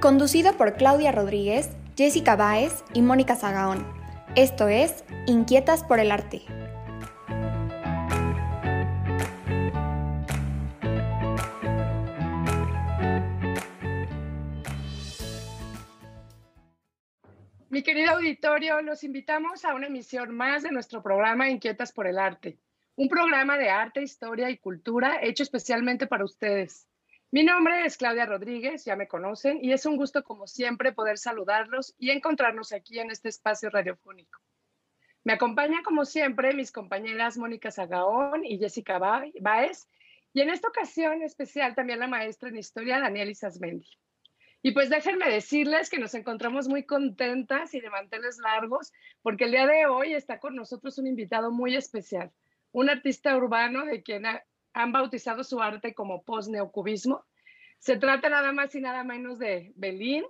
Conducido por Claudia Rodríguez, Jessica Báez y Mónica Zagaón. Esto es Inquietas por el Arte. Mi querido auditorio, los invitamos a una emisión más de nuestro programa Inquietas por el Arte, un programa de arte, historia y cultura hecho especialmente para ustedes. Mi nombre es Claudia Rodríguez, ya me conocen, y es un gusto como siempre poder saludarlos y encontrarnos aquí en este espacio radiofónico. Me acompañan como siempre mis compañeras Mónica Zagaón y Jessica Báez, y en esta ocasión especial también la maestra en historia Daniel Isasmendi. Y pues déjenme decirles que nos encontramos muy contentas y de manteles largos, porque el día de hoy está con nosotros un invitado muy especial, un artista urbano de quien han bautizado su arte como post-neocubismo. Se trata nada más y nada menos de Belín,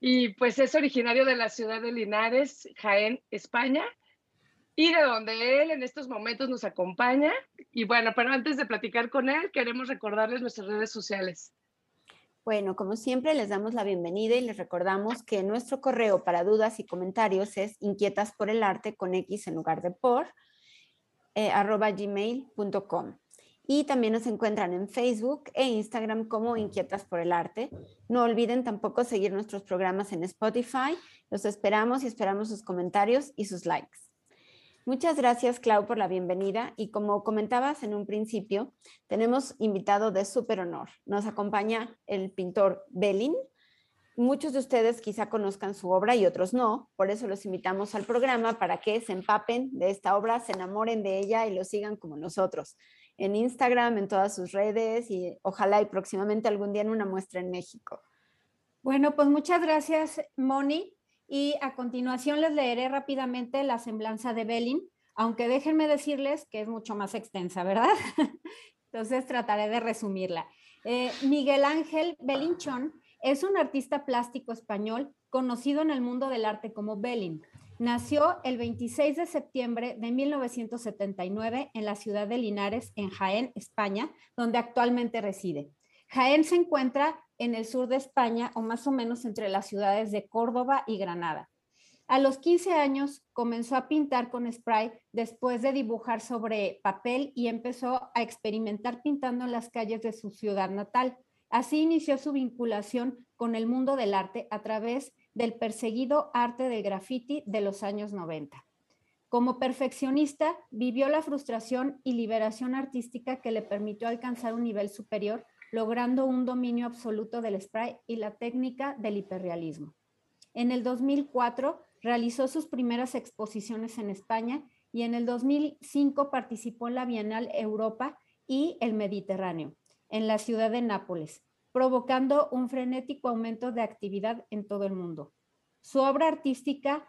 y pues es originario de la ciudad de Linares, Jaén, España, y de donde él en estos momentos nos acompaña. Y bueno, pero antes de platicar con él, queremos recordarles nuestras redes sociales. Bueno, como siempre, les damos la bienvenida y les recordamos que nuestro correo para dudas y comentarios es inquietas por el arte con X en lugar de por, eh, arroba gmail.com y también nos encuentran en Facebook e Instagram como Inquietas por el Arte. No olviden tampoco seguir nuestros programas en Spotify. Los esperamos y esperamos sus comentarios y sus likes. Muchas gracias, Clau, por la bienvenida. Y como comentabas en un principio, tenemos invitado de súper honor. Nos acompaña el pintor Belin. Muchos de ustedes quizá conozcan su obra y otros no, por eso los invitamos al programa para que se empapen de esta obra, se enamoren de ella y lo sigan como nosotros en Instagram, en todas sus redes y ojalá y próximamente algún día en una muestra en México. Bueno, pues muchas gracias, Moni. Y a continuación les leeré rápidamente la semblanza de Belin, aunque déjenme decirles que es mucho más extensa, ¿verdad? Entonces trataré de resumirla. Eh, Miguel Ángel Belinchón es un artista plástico español conocido en el mundo del arte como Belin. Nació el 26 de septiembre de 1979 en la ciudad de Linares, en Jaén, España, donde actualmente reside. Jaén se encuentra en el sur de España o más o menos entre las ciudades de Córdoba y Granada. A los 15 años comenzó a pintar con spray después de dibujar sobre papel y empezó a experimentar pintando en las calles de su ciudad natal. Así inició su vinculación con el mundo del arte a través del perseguido arte del graffiti de los años 90. Como perfeccionista, vivió la frustración y liberación artística que le permitió alcanzar un nivel superior, logrando un dominio absoluto del spray y la técnica del hiperrealismo. En el 2004 realizó sus primeras exposiciones en España y en el 2005 participó en la Bienal Europa y el Mediterráneo, en la ciudad de Nápoles, provocando un frenético aumento de actividad en todo el mundo. Su obra artística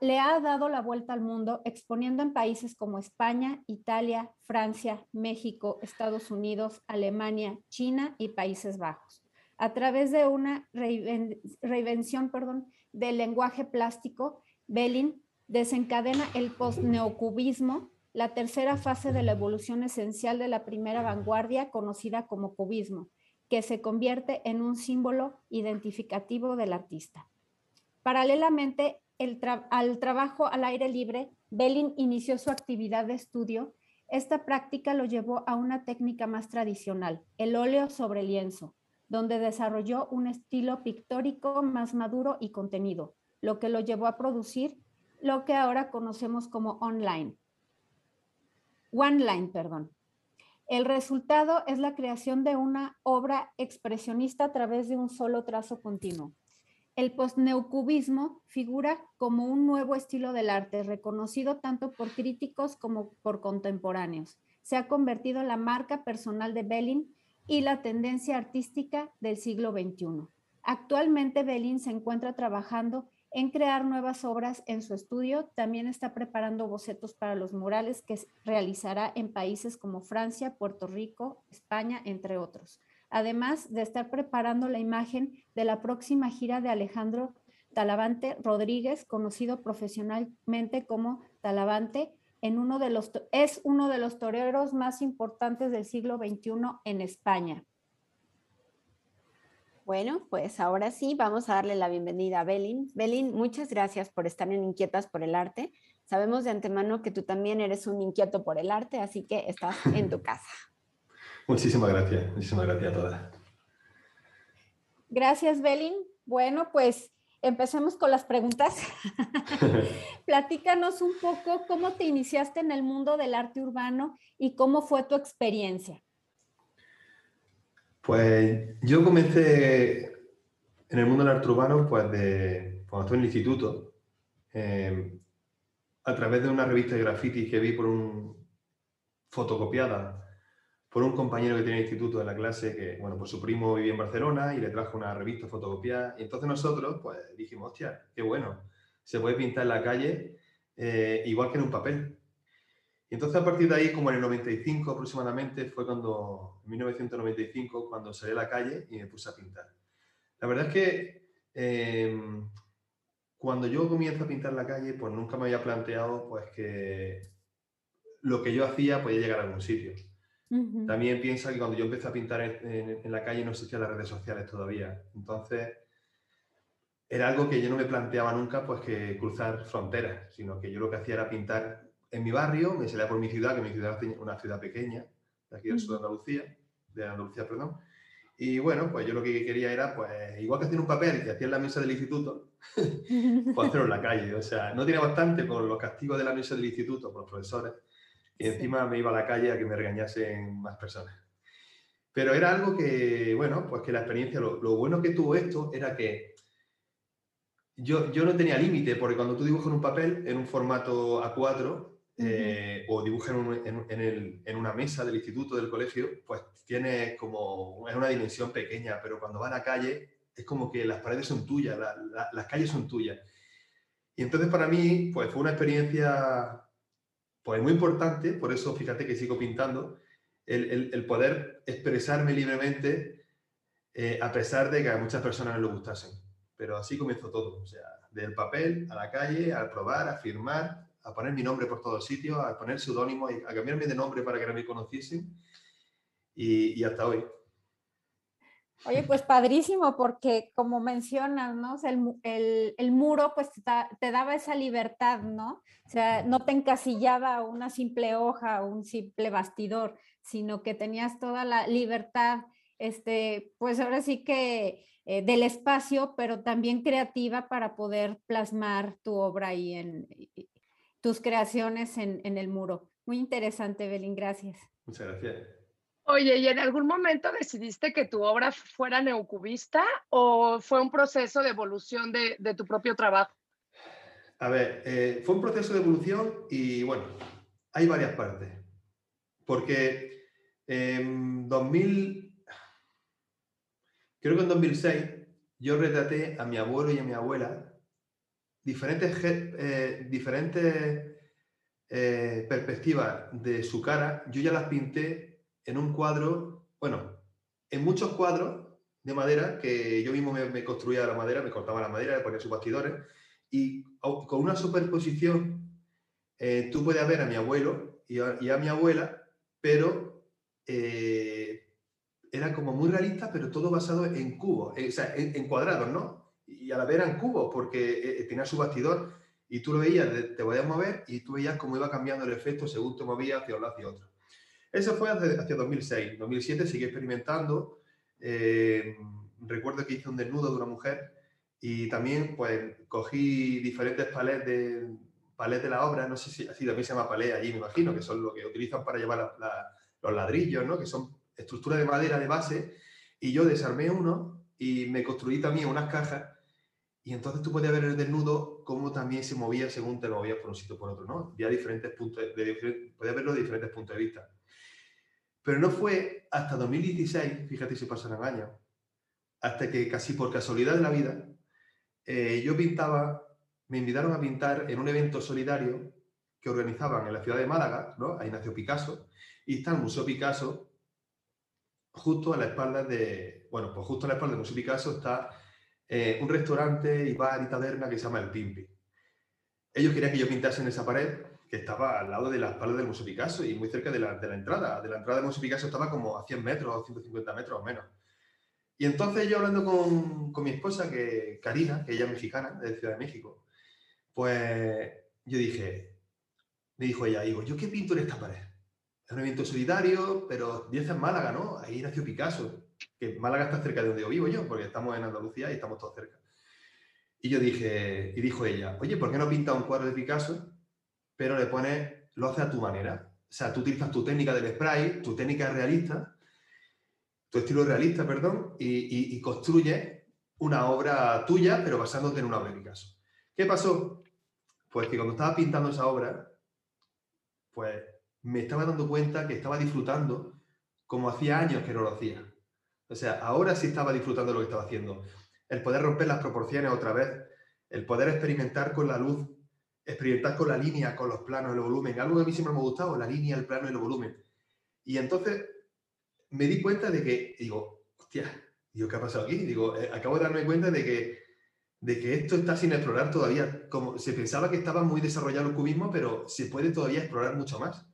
le ha dado la vuelta al mundo exponiendo en países como España, Italia, Francia, México, Estados Unidos, Alemania, China y Países Bajos. A través de una reinvención perdón, del lenguaje plástico, Belin desencadena el postneocubismo, la tercera fase de la evolución esencial de la primera vanguardia conocida como cubismo, que se convierte en un símbolo identificativo del artista. Paralelamente al trabajo al aire libre, Belin inició su actividad de estudio. Esta práctica lo llevó a una técnica más tradicional, el óleo sobre lienzo. donde desarrolló un estilo pictórico más maduro y contenido, lo que lo llevó a producir lo que ahora conocemos como online. One line, perdón. El resultado es la creación de una obra expresionista a través de un solo trazo continuo. El postneucubismo figura como un nuevo estilo del arte, reconocido tanto por críticos como por contemporáneos. Se ha convertido en la marca personal de Belin y la tendencia artística del siglo XXI. Actualmente Belin se encuentra trabajando en crear nuevas obras en su estudio. También está preparando bocetos para los murales que realizará en países como Francia, Puerto Rico, España, entre otros. Además de estar preparando la imagen de la próxima gira de Alejandro Talavante Rodríguez, conocido profesionalmente como Talavante, en uno de los, es uno de los toreros más importantes del siglo XXI en España. Bueno, pues ahora sí, vamos a darle la bienvenida a Belin. Belin, muchas gracias por estar en Inquietas por el Arte. Sabemos de antemano que tú también eres un inquieto por el arte, así que estás en tu casa. Muchísimas gracias, muchísimas gracias a todas. Gracias, Belin. Bueno, pues empecemos con las preguntas. Platícanos un poco cómo te iniciaste en el mundo del arte urbano y cómo fue tu experiencia. Pues yo comencé en el mundo del arte urbano pues de, cuando estuve en el instituto, em, a través de una revista de graffiti que vi por un fotocopiada por un compañero que tenía el instituto en la clase que, bueno, pues su primo vivía en Barcelona y le trajo una revista fotocopiada. Y entonces nosotros, pues dijimos, hostia, qué bueno, se puede pintar en la calle eh, igual que en un papel. Y entonces a partir de ahí, como en el 95 aproximadamente, fue cuando, en 1995, cuando salí a la calle y me puse a pintar. La verdad es que em, cuando yo comienzo a pintar en la calle, pues nunca me había planteado pues que lo que yo hacía podía llegar a algún sitio. También piensa que cuando yo empecé a pintar en, en, la calle no existían las redes sociales todavía. Entonces, era algo que yo no me planteaba nunca, pues que cruzar fronteras, sino que yo lo que hacía era pintar en mi barrio, me salía por mi ciudad, que mi ciudad es una ciudad pequeña, de aquí del sur de Andalucía, de Andalucía, perdón. Y bueno, pues yo lo que quería era, pues, igual que hacer un papel que hacía en la mesa del instituto, pues hacerlo en la calle. O sea, no tiene bastante con los castigos de la mesa del instituto por los profesores, y encima me iba a la calle a que me regañasen más personas. Pero era algo que, bueno, pues que la experiencia, lo, lo bueno que tuvo esto era que yo, yo no tenía límite, porque cuando tú dibujas en un papel en un formato A4, eh, o dibuja en, una mesa del instituto, del colegio, pues tiene como, es una dimensión pequeña, pero cuando va a la calle es como que las paredes son tuyas, las calles son tuyas. Y entonces para mí, pues fue una experiencia pues muy importante, por eso fíjate que sigo pintando, el, poder expresarme libremente eh, a pesar de que a muchas personas no le gustasen. Pero así comenzó todo, o sea, del papel a la calle, al probar, a firmar, a poner mi nombre por todos sitios, a poner seudónimo, a cambiarme de nombre para que no me conociesen y, hasta hoy. Oye, pues padrísimo, porque como mencionas, ¿no? el, muro pues te, daba esa libertad, ¿no? O sea, no te encasillaba una simple hoja un simple bastidor, sino que tenías toda la libertad, este, pues ahora sí que eh, del espacio, pero también creativa para poder plasmar tu obra ahí en, tus creaciones en, el muro. Muy interesante, Belín, gracias. Muchas gracias. Oye, ¿y en algún momento decidiste que tu obra fuera neocubista o fue un proceso de evolución de, tu propio trabajo? A ver, eh, fue un proceso de evolución y bueno, hay varias partes. Porque en 2000, creo que en 2006, yo retraté a mi abuelo y a mi abuela diferentes, eh, diferentes eh, perspectivas de su cara, yo ya las pinté en un cuadro, bueno, en muchos cuadros de madera que yo mismo me, construía la madera, me cortaba la madera, le ponía sus bastidores y con una superposición eh, tú puedes ver a mi abuelo y a, mi abuela, pero era como muy realista, pero todo basado en cubos, o sea, en cuadrados, ¿no? Y a la vez eran cubos porque eh, eh, tenía su bastidor y tú lo veías, te podías mover y tú veías cómo iba cambiando el efecto según te movías hacia un lado hacia otro. Eso fue hacia, 2006. 2007 seguí experimentando, Eh, recuerdo que hice un desnudo de una mujer y también pues cogí diferentes palets de, palés de la obra, no sé si así también se llama palé allí, me imagino, que son lo que utilizan para llevar los ladrillos, ¿no? que son estructuras de madera de base, y yo desarmé uno y me construí también unas cajas y entonces tú podías ver el desnudo cómo también se movía según te movías por un sitio por otro, ¿no? Había diferentes puntos, de, podías verlo de diferentes puntos de vista. Pero no fue hasta 2016, fíjate si pasaron años, hasta que casi por casualidad de la vida, eh, yo pintaba, me invitaron a pintar en un evento solidario que organizaban en la ciudad de Málaga, ¿no? Ahí nació Picasso, y está el Museo Picasso justo a la espalda de, bueno, pues justo a la espalda del Museo Picasso está eh, un restaurante y bar y taberna que se llama El Pimpi. Ellos querían que yo pintase en esa pared que estaba al lado de la espalda del Museo Picasso y muy cerca de la, de la entrada. De la entrada del Museo Picasso estaba como a 100 metros o 150 metros o menos. Y entonces yo hablando con, con mi esposa, que Karina, que ella es mexicana, de Ciudad de México, pues yo dije, me dijo ella, digo, ¿yo qué pinto en esta pared? Es un evento solidario, pero 10 en Málaga, ¿no? Ahí nació Picasso que Málaga está cerca de donde yo vivo yo, porque estamos en Andalucía y estamos todos cerca. Y yo dije, y dijo ella, oye, ¿por qué no pinta un cuadro de Picasso, pero le pones, lo haces a tu manera? O sea, tú utilizas tu técnica del spray, tu técnica realista, tu estilo realista, perdón, y, y, construyes una obra tuya, pero basándote en una obra de Picasso. ¿Qué pasó? Pues que cuando estaba pintando esa obra, pues me estaba dando cuenta que estaba disfrutando como hacía años que no lo hacía. O sea, ahora sí estaba disfrutando de lo que estaba haciendo. El poder romper las proporciones otra vez, el poder experimentar con la luz, experimentar con la línea, con los planos, el volumen, algo que a mí siempre me ha gustado, la línea, el plano y el volumen. Y entonces me di cuenta de que, digo, hostia, digo, ¿qué ha pasado aquí? Digo, eh, acabo de darme cuenta de que, de que esto está sin explorar todavía. Como se pensaba que estaba muy desarrollado el cubismo, pero se puede todavía explorar mucho más.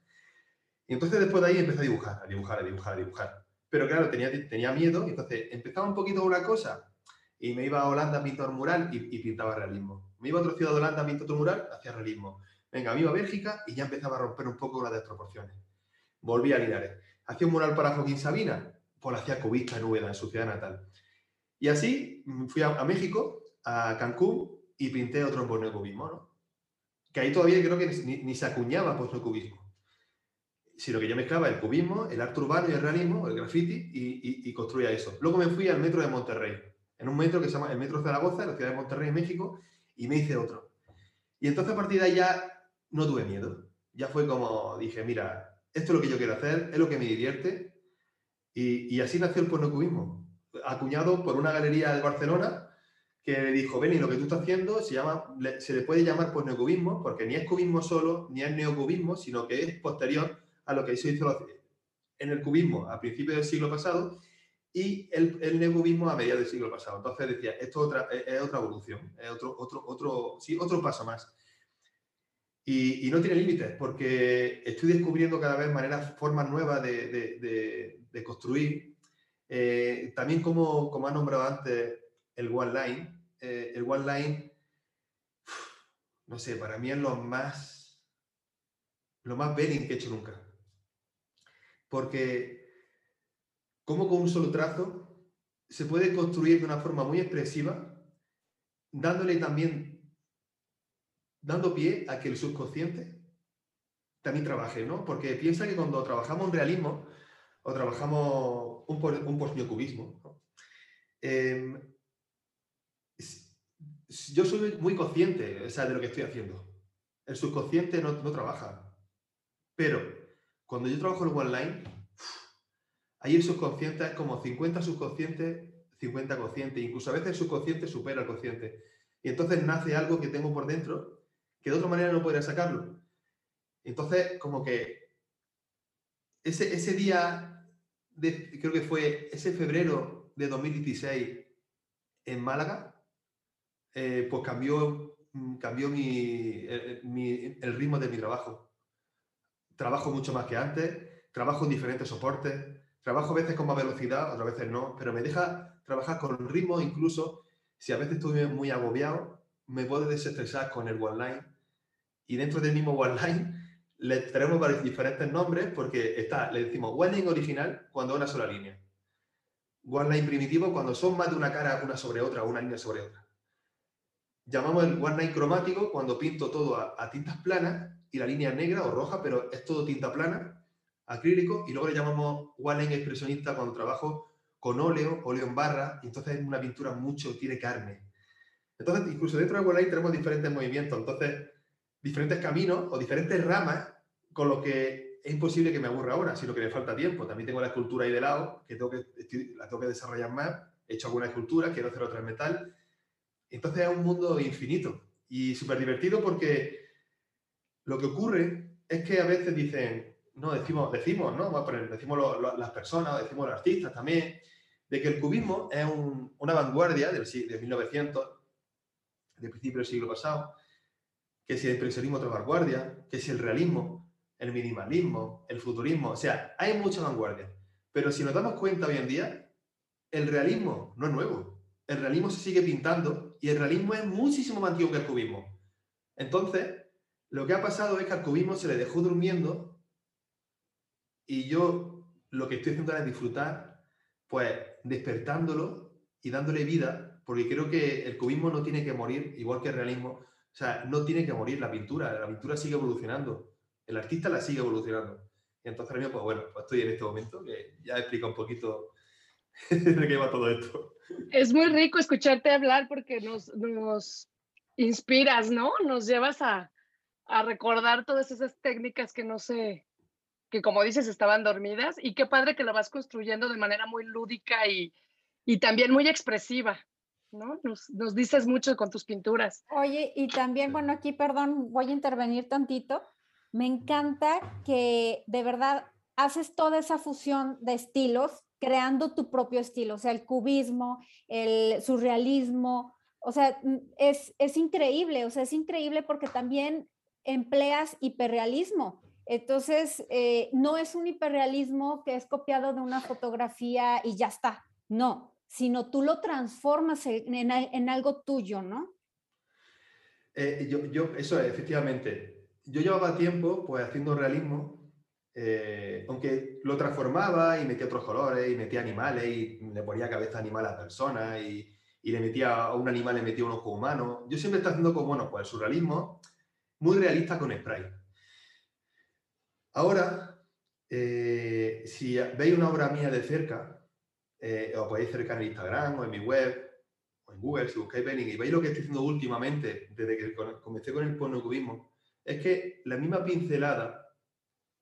Y entonces después de ahí empecé a dibujar, a dibujar, a dibujar, a dibujar. Pero claro, tenía, tenía miedo, entonces empezaba un poquito una cosa y me iba a Holanda a pintar mural y, pintaba realismo. Me iba a otra ciudad de Holanda a pintar otro mural, hacía realismo. Venga, me iba a Bélgica y ya empezaba a romper un poco las desproporciones. Volví a Linares. Hacía un mural para Joaquín Sabina, pues lo hacía cubista en Úbeda, en su ciudad natal. Y así mm, fui a, México, a Cancún, y pinté otro cubismo, ¿no? Que ahí todavía creo que ni, se acuñaba cubismo sino que yo mezclaba el cubismo, el arte urbano y el realismo, el graffiti, y, construía eso. Luego me fui al metro de Monterrey, en un metro que se llama el Metro Zaragoza, la ciudad de Monterrey, México, y me hice otro. Y entonces a partir de ahí ya no tuve miedo. Ya fue como dije, mira, esto es lo que yo quiero hacer, es lo que me divierte, y, así nació el pornocubismo, acuñado por una galería de Barcelona que le dijo, Beni, lo que tú estás haciendo se, llama, se le puede llamar pornocubismo, porque ni es cubismo solo, ni es neocubismo, sino que es posterior a lo que se hizo en el cubismo a principios del siglo pasado y el, el neocubismo a mediados del siglo pasado. Entonces decía, esto es otra, es otra evolución, es otro, otro, otro, sí, otro paso más. Y, no tiene límites, porque estoy descubriendo cada vez maneras, formas nuevas de, de, de, construir. Eh, también como, como ha nombrado antes el One Line, eh, el One Line, no sé, para mí es lo más, lo más belling que he hecho nunca. Porque como con un solo trazo se puede construir de una forma muy expresiva, dándole también, dando pie a que el subconsciente también trabaje, ¿no? Porque piensa que cuando trabajamos en realismo o trabajamos un, un em, yo soy muy consciente de lo que estoy haciendo. El subconsciente no, no trabaja. Pero cuando yo trabajo el subconsciente es como 50 subconsciente, 50 consciente, incluso a veces el subconsciente supera al consciente. Y entonces nace algo que tengo por dentro que de otra manera no podría sacarlo. Entonces, como que ese, ese día, creo que fue ese febrero de 2016 en Málaga, eh, pues cambió, cambió mi, el ritmo de mi trabajo trabajo mucho más que antes, trabajo en diferentes soportes, trabajo a veces con más velocidad, otras veces no, pero me deja trabajar con ritmo, incluso si a veces estoy muy agobiado, me puedo desestresar con el OneLine. Y dentro del mismo OneLine le tenemos varios diferentes nombres porque está, le decimos OneLine original cuando es una sola línea. one line primitivo cuando son más de una cara una sobre otra una línea sobre otra. Llamamos el one line cromático cuando pinto todo a, tintas planas y la línea negra o roja, pero es todo tinta plana, acrílico, y luego le llamamos line expresionista cuando trabajo con óleo, óleo en barra, y entonces es una pintura mucho, tiene carne. Entonces, incluso dentro de line tenemos diferentes movimientos, entonces, diferentes caminos o diferentes ramas con lo que es imposible que me aburra ahora, sino que me falta tiempo. También tengo la escultura ahí de lado, que, tengo que la tengo que desarrollar más. He hecho alguna escultura, quiero hacer otra en metal. Entonces es un mundo infinito y súper divertido porque lo que ocurre es que a veces dicen, no, decimos, decimos, ¿no? decimos las personas, decimos los artistas también, de que el cubismo es una vanguardia del, de 1900, de principio del siglo pasado, que si el impresionismo otra vanguardia, que si el realismo, el minimalismo, el futurismo, o sea, hay mucha vanguardia. Pero si nos damos cuenta hoy en día, el realismo no es nuevo. El realismo se sigue pintando y el realismo es muchísimo más antiguo que el cubismo. Entonces, lo que ha pasado es que al cubismo se le dejó durmiendo y yo lo que estoy haciendo es disfrutar, pues despertándolo y dándole vida, porque creo que el cubismo no tiene que morir, igual que el realismo. O sea, no tiene que morir la pintura, la pintura sigue evolucionando el artista la sigue evolucionando. Y entonces, pues bueno, pues estoy en este momento que ya explica un poquito de qué va todo esto. Es muy rico escucharte hablar porque nos, nos inspiras, ¿no? Nos llevas a, a recordar todas esas técnicas que no sé, que como dices estaban dormidas y qué padre que lo vas construyendo de manera muy lúdica y, y también muy expresiva. ¿no? Nos, nos, dices mucho con tus pinturas. Oye, y también, bueno, aquí, perdón, voy a intervenir tantito. Me encanta que de verdad haces toda esa fusión de estilos creando tu propio estilo, o sea, el cubismo, el surrealismo, o sea, es, es increíble, o sea, es increíble porque también empleas hiperrealismo. Entonces, eh, no es un hiperrealismo que es copiado de una fotografía y ya está, no, sino tú lo transformas en, en, algo tuyo, ¿no? Eh, yo, yo, eso efectivamente, yo llevaba tiempo pues haciendo realismo, eh, aunque lo transformaba y metía otros colores y metía animales y le ponía cabeza animal a personas y, y le metía a un animal, le metía un ojo humano. Yo siempre estoy haciendo como, bueno, pues el surrealismo muy realista con spray. Ahora, eh, si veis una obra mía de cerca, eh, os podéis acercar en Instagram o en mi web o en Google, si buscáis Benning y veis lo que estoy haciendo últimamente, desde que comencé con el pornocubismo, es que la misma pincelada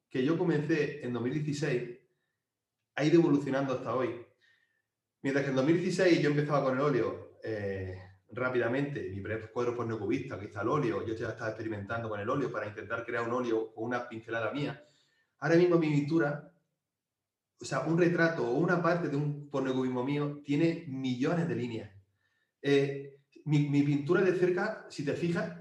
que yo comencé en 2016 ha ido evolucionando hasta hoy. Mientras que en 2016 yo empezaba con el óleo eh, rápidamente, mi primer cuadro pornocubista, que está el óleo, yo ya estaba experimentando con el óleo para intentar crear un óleo con una pincelada mía. Ahora mismo mi pintura, o sea, un retrato o una parte de un pornocubismo mío tiene millones de líneas. Eh, mi, mi, pintura de cerca, si te fijas,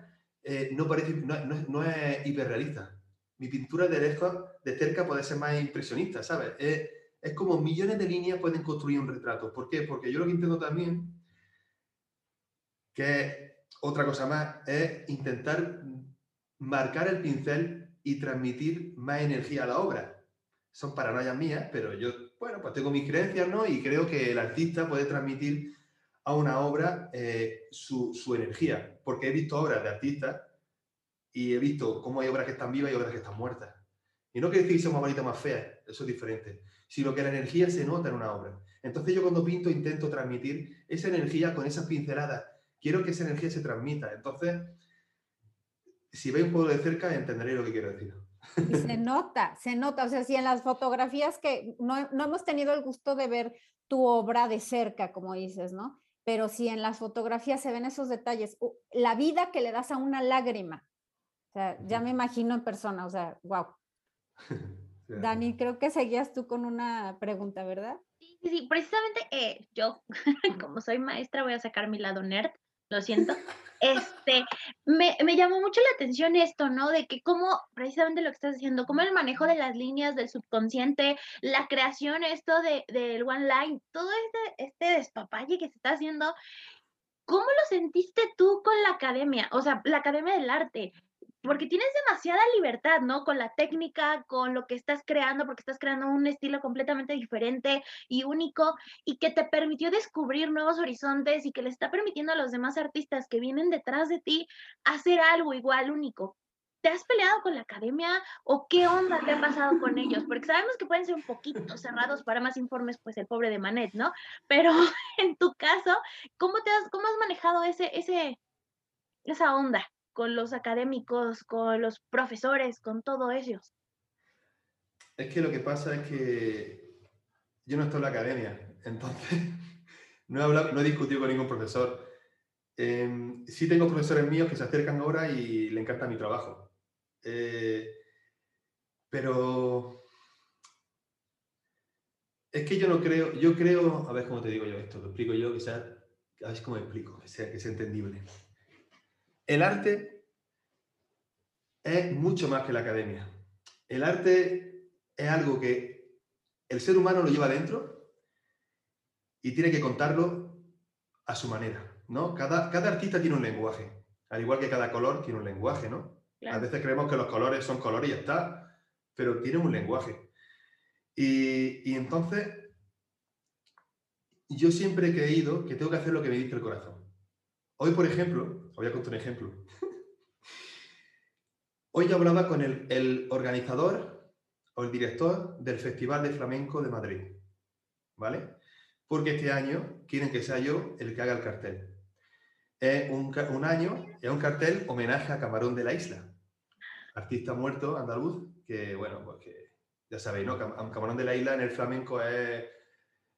eh, no, parece, no, es hiperrealista. Mi pintura de, de cerca puede ser más impresionista, ¿sabes? Es, como millones de líneas pueden construir un retrato. ¿Por qué? Porque yo lo que intento también, que otra cosa más, es intentar marcar el pincel y transmitir más energía a la obra. Son paranoias mías, pero yo, bueno, pues tengo mis creencias, ¿no? Y creo que el artista puede transmitir a una obra eh, su, energía, porque he visto obras de artistas y he visto cómo hay obras que están vivas y obras que están muertas. Y no quiere decir que sea más bonita o más fea, eso es diferente, sino que la energía se nota en una obra. Entonces yo cuando pinto intento transmitir esa energía con esas pinceladas. Quiero que esa energía se transmita. Entonces, si veis un poco de cerca, entenderéis lo que quiero decir. se nota, se nota. O sea, si en las fotografías que no, no hemos tenido el gusto de ver tu obra de cerca, como dices, ¿no? pero si en las fotografías se ven esos detalles, la vida que le das a una lágrima, o sea, ya me imagino en persona, o sea, wow. Dani, creo que seguías tú con una pregunta, ¿verdad? Sí, sí, precisamente eh, yo, como soy maestra, voy a sacar mi lado nerd lo siento. Este, me, me, llamó mucho la atención esto, ¿no? De que cómo, precisamente lo que estás diciendo, cómo el manejo de las líneas del subconsciente, la creación, esto de, del one line, todo este, este despapalle que se está haciendo, ¿cómo lo sentiste tú con la academia? O sea, la academia del arte. Porque tienes demasiada libertad, ¿no? Con la técnica, con lo que estás creando, porque estás creando un estilo completamente diferente y único y que te permitió descubrir nuevos horizontes y que le está permitiendo a los demás artistas que vienen detrás de ti hacer algo igual único. ¿Te has peleado con la academia o qué onda te ha pasado con ellos? Porque sabemos que pueden ser un poquito cerrados para más informes, pues el pobre de Manet, ¿no? Pero en tu caso, ¿cómo, te has, cómo has manejado ese, ese, esa onda? Con los académicos, con los profesores, con todos ellos? Es que lo que pasa es que yo no estoy en la academia, entonces no he, hablado, no he discutido con ningún profesor. Eh, sí tengo profesores míos que se acercan ahora y le encanta mi trabajo. Eh, pero es que yo no creo, yo creo, a ver cómo te digo yo esto, lo explico yo, sea, a ver cómo explico, que sea, que sea entendible. El arte es mucho más que la academia. El arte es algo que el ser humano lo lleva dentro y tiene que contarlo a su manera, ¿no? Cada, cada artista tiene un lenguaje, al igual que cada color tiene un lenguaje, ¿no? A veces creemos que los colores son colores y ya está, pero tienen un lenguaje. Y, y entonces, yo siempre he creído que tengo que hacer lo que me dice el corazón. Hoy, por ejemplo, voy a contar un ejemplo. Hoy yo hablaba con el, organizador o el director del Festival de Flamenco de Madrid, ¿vale? Porque este año quieren que sea yo el que haga el cartel. Es un, año, es un cartel homenaje a Camarón de la Isla, artista muerto andaluz, que bueno, pues que ya sabéis, ¿no? Camarón de la Isla en el flamenco es,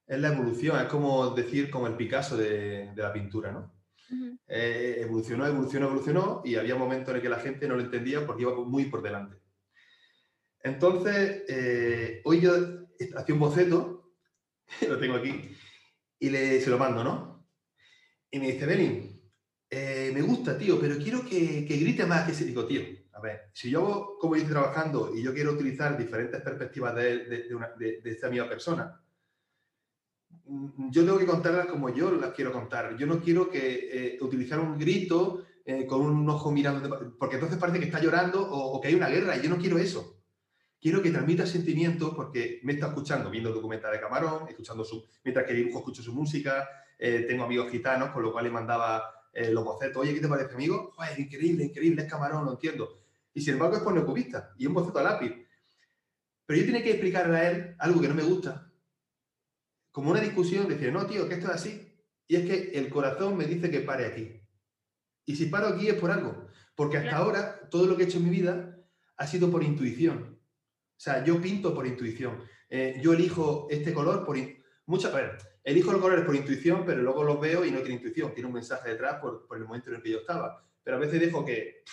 la evolución, es como decir como el Picasso de, de la pintura, ¿no? Eh, evolucionó, evolucionó, evolucionó y había momentos en que la gente no lo entendía porque iba muy por delante. Entonces, eh, hoy yo hacía un boceto, lo tengo aquí, y le, se lo mando, ¿no? Y me dice, Belin, eh, me gusta, tío, pero quiero que, que grite más que ese. Digo, tío, a ver, si yo, como estoy trabajando y yo quiero utilizar diferentes perspectivas de, de, de esta misma persona, yo tengo que contarlas como yo las quiero contar. Yo no quiero que eh, utilizar un grito eh, con un ojo mirando, porque entonces parece que está llorando o, que hay una guerra, y yo no quiero eso. Quiero que transmita sentimientos porque me está escuchando, viendo documental de Camarón, escuchando su, mientras que dibujo escucho su música, eh, tengo amigos gitanos, con lo cual le mandaba los bocetos, oye, ¿qué te parece, amigo? Joder, increíble, increíble, es Camarón, lo entiendo. Y sin embargo es por neocubista y un boceto a lápiz. Pero yo tenía que explicarle a él algo que no me gusta, como una discusión, decir, no, tío, que esto es así. Y es que el corazón me dice que pare aquí. Y si paro aquí es por algo. Porque hasta ahora todo lo que he hecho en mi vida ha sido por intuición. O sea, yo pinto por intuición. Eh, yo elijo este color por... Muchas, ver, elijo los colores por intuición, pero luego los veo y no tiene intuición. Tiene un mensaje detrás por, por el momento en el que yo estaba. Pero a veces dejo que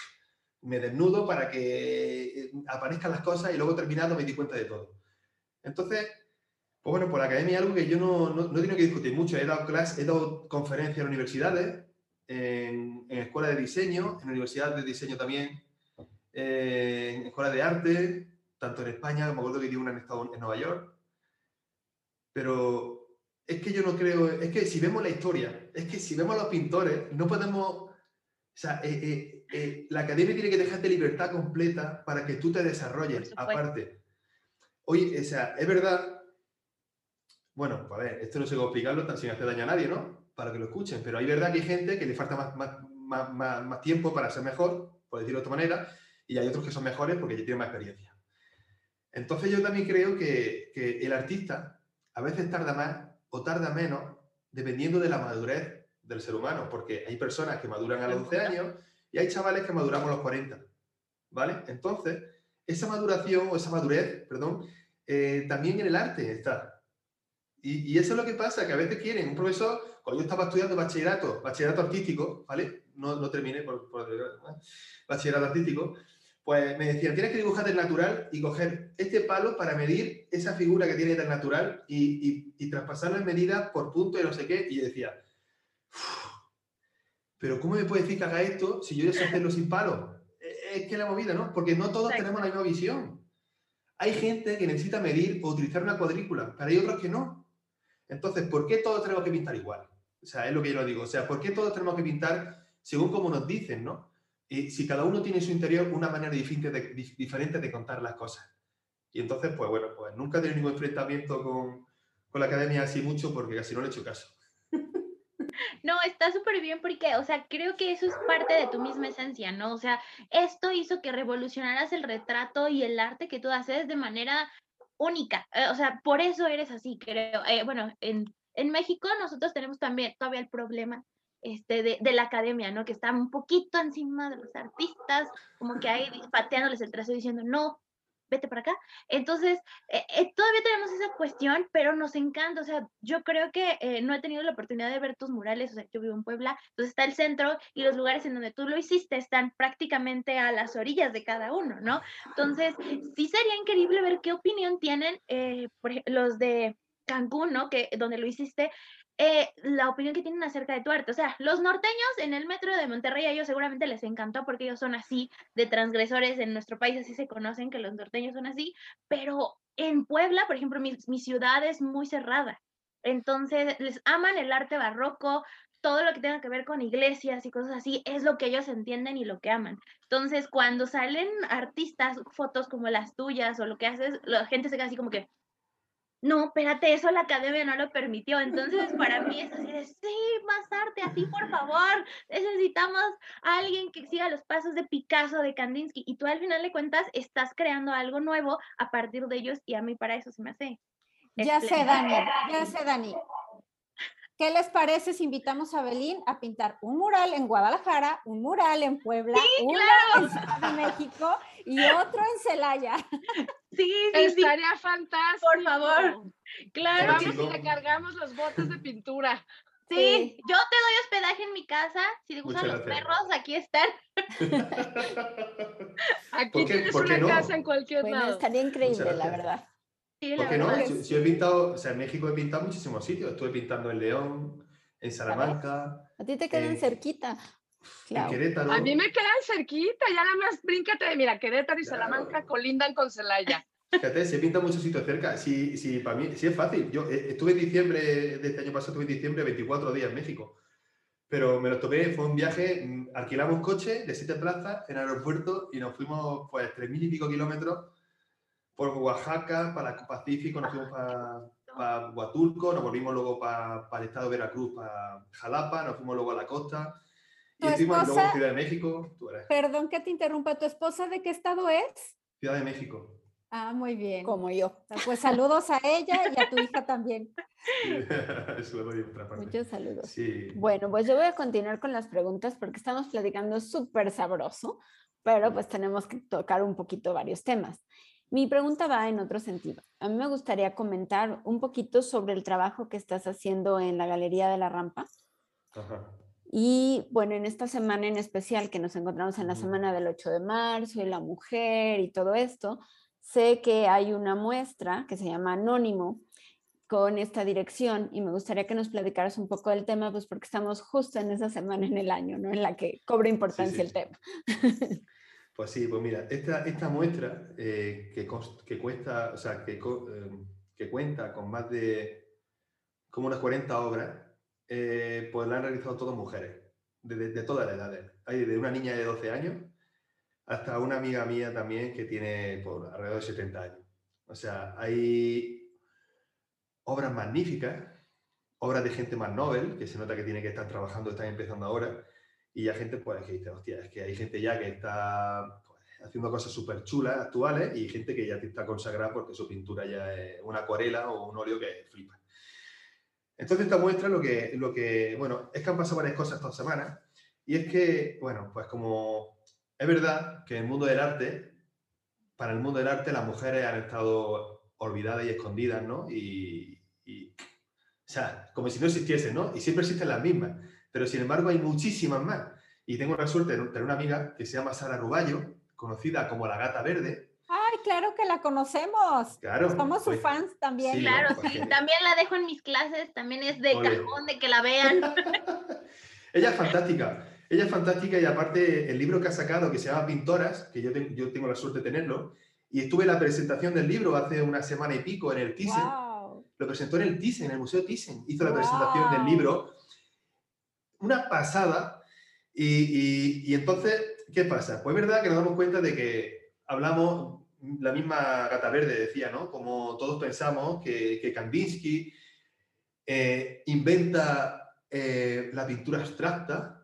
me desnudo para que aparezcan las cosas y luego terminado me di cuenta de todo. Entonces, pues bueno, por la academia algo que yo no, no, no he tenido que discutir mucho. He dado, clases, he dado conferencias en universidades, en, en escuelas de diseño, en universidades de diseño también, eh, en escuelas de arte, tanto en España, me acuerdo que di una en, Estados, en Nueva York. Pero es que yo no creo, es que si vemos la historia, es que si vemos a los pintores, no podemos, o sea, eh, eh, la academia tiene que dejarte libertad completa para que tú te desarrolles, aparte. Oye, o sea, es verdad bueno, a ver, esto no sé cómo explicarlo sin hacer daño a nadie, ¿no? Para que lo escuchen, pero hay verdad que hay gente que le falta más, tiempo para ser mejor, por decirlo de otra manera, y hay otros que son mejores porque ya tienen más experiencia. Entonces yo también creo que, el artista a veces tarda más o tarda menos dependiendo de la madurez del ser humano, porque hay personas que maduran a los 11 años y hay chavales que maduramos a los 40, ¿vale? Entonces, esa maduración o esa madurez, perdón, eh, también en el arte está. Y, eso es lo que pasa, que a veces quieren, un profesor, cuando yo estaba estudiando bachillerato, bachillerato artístico, ¿vale? No, no terminé por, por bachillerato artístico, pues me decían, tienes que dibujar el natural y coger este palo para medir esa figura que tiene del natural y, y, y traspasarla en medida por punto y no sé qué. Y yo decía, pero ¿cómo me puedes decir que haga esto si yo ya sé hacerlo sin palo? E, es que la movida, ¿no? Porque no todos tenemos la misma visión. Hay gente que necesita medir o utilizar una cuadrícula, pero hay otros que no. Entonces, ¿por qué todos tenemos que pintar igual? O sea, es lo que yo lo digo. O sea, ¿por qué todos tenemos que pintar según como nos dicen, ¿no? y si cada uno tiene en su interior una manera diferente de, diferente de contar las cosas. Y entonces, pues bueno, pues nunca he tenido ningún enfrentamiento con, con la academia así mucho porque casi no le he hecho caso. No, está súper bien porque, o sea, creo que eso es parte de tu misma esencia, ¿no? O sea, esto hizo que revolucionaras el retrato y el arte que tú haces de manera única. Eh, o sea, por eso eres así, creo. Eh, bueno, en, en México nosotros tenemos también todavía el problema este, de, de, la academia, ¿no? Que está un poquito encima de los artistas, como que ahí pateándoles el trasero diciendo, no, vete para acá. Entonces, eh, eh, todavía tenemos esa cuestión, pero nos encanta, o sea, yo creo que eh, no he tenido la oportunidad de ver tus murales, o sea, yo vivo en Puebla, entonces está el centro y los lugares en donde tú lo hiciste están prácticamente a las orillas de cada uno, ¿no? Entonces, sí sería increíble ver qué opinión tienen por los de Cancún, ¿no? Que donde lo hiciste, eh, la opinión que tienen acerca de tu arte. O sea, los norteños en el metro de Monterrey a ellos seguramente les encantó porque ellos son así de transgresores en nuestro país, así se conocen que los norteños son así, pero en Puebla, por ejemplo, mi, mi ciudad es muy cerrada. Entonces, les aman el arte barroco, todo lo que tenga que ver con iglesias y cosas así es lo que ellos entienden y lo que aman. Entonces, cuando salen artistas, fotos como las tuyas o lo que haces, la gente se queda así como que, no, espérate, eso la academia no lo permitió. Entonces, para mí es así de, sí, más arte, así, por favor. Necesitamos a alguien que siga los pasos de Picasso, de Kandinsky. Y tú al final de cuentas estás creando algo nuevo a partir de ellos y a mí para eso se me hace. Ya sé, Dani, ya sé, Dani. ¿Qué les parece si invitamos a Belín a pintar un mural en Guadalajara, un mural en Puebla, uno en Ciudad de México y otro en Celaya? Sí, sí, Estaría fantástico. Por favor. Claro. Vamos y le cargamos los botes de pintura. Sí, sí, yo te doy hospedaje en mi casa. Si te gustan los perros, aquí están. aquí tienes una no? casa en cualquier bueno, lado. Estaría increíble, la verdad. Sí, ¿Por qué no? Si, si he pintado, o sea, en México he pintado muchísimos sitios. Estuve pintando en León, en Salamanca. A ti te quedan eh, cerquita. Claro. En Querétaro. A mí me quedan cerquita, ya nada más bríncate de, mira, Querétaro y Claro. Salamanca colindan con Celaya. Fíjate, se pinta muchos sitios cerca. Sí, sí, para mí sí es fácil. Yo eh, estuve en diciembre de este año pasado, estuve en diciembre 24 días en México. Pero me lo tomé, fue un viaje, mm, alquilamos un coche de siete plazas en aeropuerto y nos fuimos pues 3.000 y pico kilómetros por Oaxaca, para el Pacífico, nos fuimos para, para Huatulco, nos volvimos luego para, para el estado de Veracruz, para Jalapa, nos fuimos luego a la costa. Y ¿Tu estuvimos luego? Ciudad de México. Tú eres, Perdón que te interrumpa, ¿tu esposa de qué estado es? Ciudad de México. Ah, muy bien. Como yo. Pues saludos a ella y a tu hija también. Eso lo doy en otra parte. Muchos saludos. Sí. Bueno, pues yo voy a continuar con las preguntas porque estamos platicando súper sabroso, pero pues tenemos que tocar un poquito varios temas. Mi pregunta va en otro sentido. A mí me gustaría comentar un poquito sobre el trabajo que estás haciendo en la Galería de la Rampa. Ajá. Y bueno, en esta semana en especial que nos encontramos en la semana del 8 de marzo y la mujer y todo esto, sé que hay una muestra que se llama Anónimo con esta dirección y me gustaría que nos platicaras un poco del tema, pues porque estamos justo en esa semana en el año, ¿no? En la que cobra importancia sí. el tema. Pues sí, pues mira, esta, esta muestra eh, que, que cuesta, o sea, que, eh, que cuenta con más de como unas 40 obras, eh, pues la han realizado todas mujeres, de, de- todas las edades. Hay desde una niña de 12 años hasta una amiga mía también que tiene por alrededor de 70 años. O sea, hay obras magníficas, obras de gente más novel, que se nota que tiene que estar trabajando, están empezando ahora, y hay gente pues, que dice, hostia, es que hay gente ya que está pues, haciendo cosas súper chulas, actuales, y gente que ya está consagrada porque su pintura ya es una acuarela o un óleo que flipa. Entonces esta muestra lo que, lo que, bueno, es que han pasado varias cosas esta semana, y es que, bueno, pues como es verdad que en el mundo del arte, para el mundo del arte las mujeres han estado olvidadas y escondidas, ¿no? Y, y, o sea, como si no existiesen, ¿no? Y siempre existen las mismas, pero sin embargo hay muchísimas más. Y tengo la suerte de tener una amiga que se llama Sara Ruballo, conocida como la Gata Verde. Ay, claro que la conocemos. Claro. Somos sus pues, fans también. Sí, Claro, pues sí. También la dejo en mis clases, también es de cajón de que la vean. Ella es fantástica. Ella es fantástica y aparte el libro que ha sacado que se llama Pintoras, que yo, te- yo tengo la suerte de tenerlo, y estuve en la presentación del libro hace una semana y pico en el Thyssen. Wow. Lo presentó en el Thyssen, en el Museo Thyssen. Hizo la Wow. presentación del libro. Una pasada. Y, entonces ¿qué pasa? Pues es verdad que nos damos cuenta de que hablamos, la misma Gata Verde decía, ¿no? Como todos pensamos que, que Kandinsky eh, inventa eh, la pintura abstracta,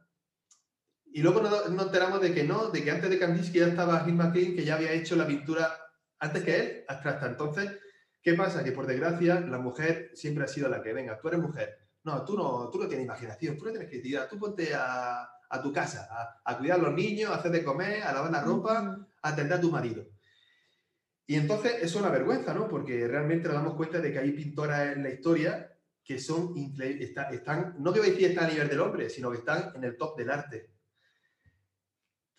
y luego nos, enteramos de que no, de que antes de Kandinsky ya estaba McLean, que ya había hecho la pintura antes que él, abstracta. Entonces, ¿qué pasa? Que por desgracia la mujer siempre ha sido la que, venga, tú eres mujer. No, tú no, tú no tienes imaginación, tú no tienes creatividad, tú ponte a, a tu casa, a, cuidar a los niños, a hacer de comer, a lavar la ropa, a atender a tu marido. Y entonces eso es una vergüenza, ¿no? Porque realmente nos damos cuenta de que hay pintoras en la historia que son, están, no que voy a decir están a nivel del hombre, sino que están en el top del arte.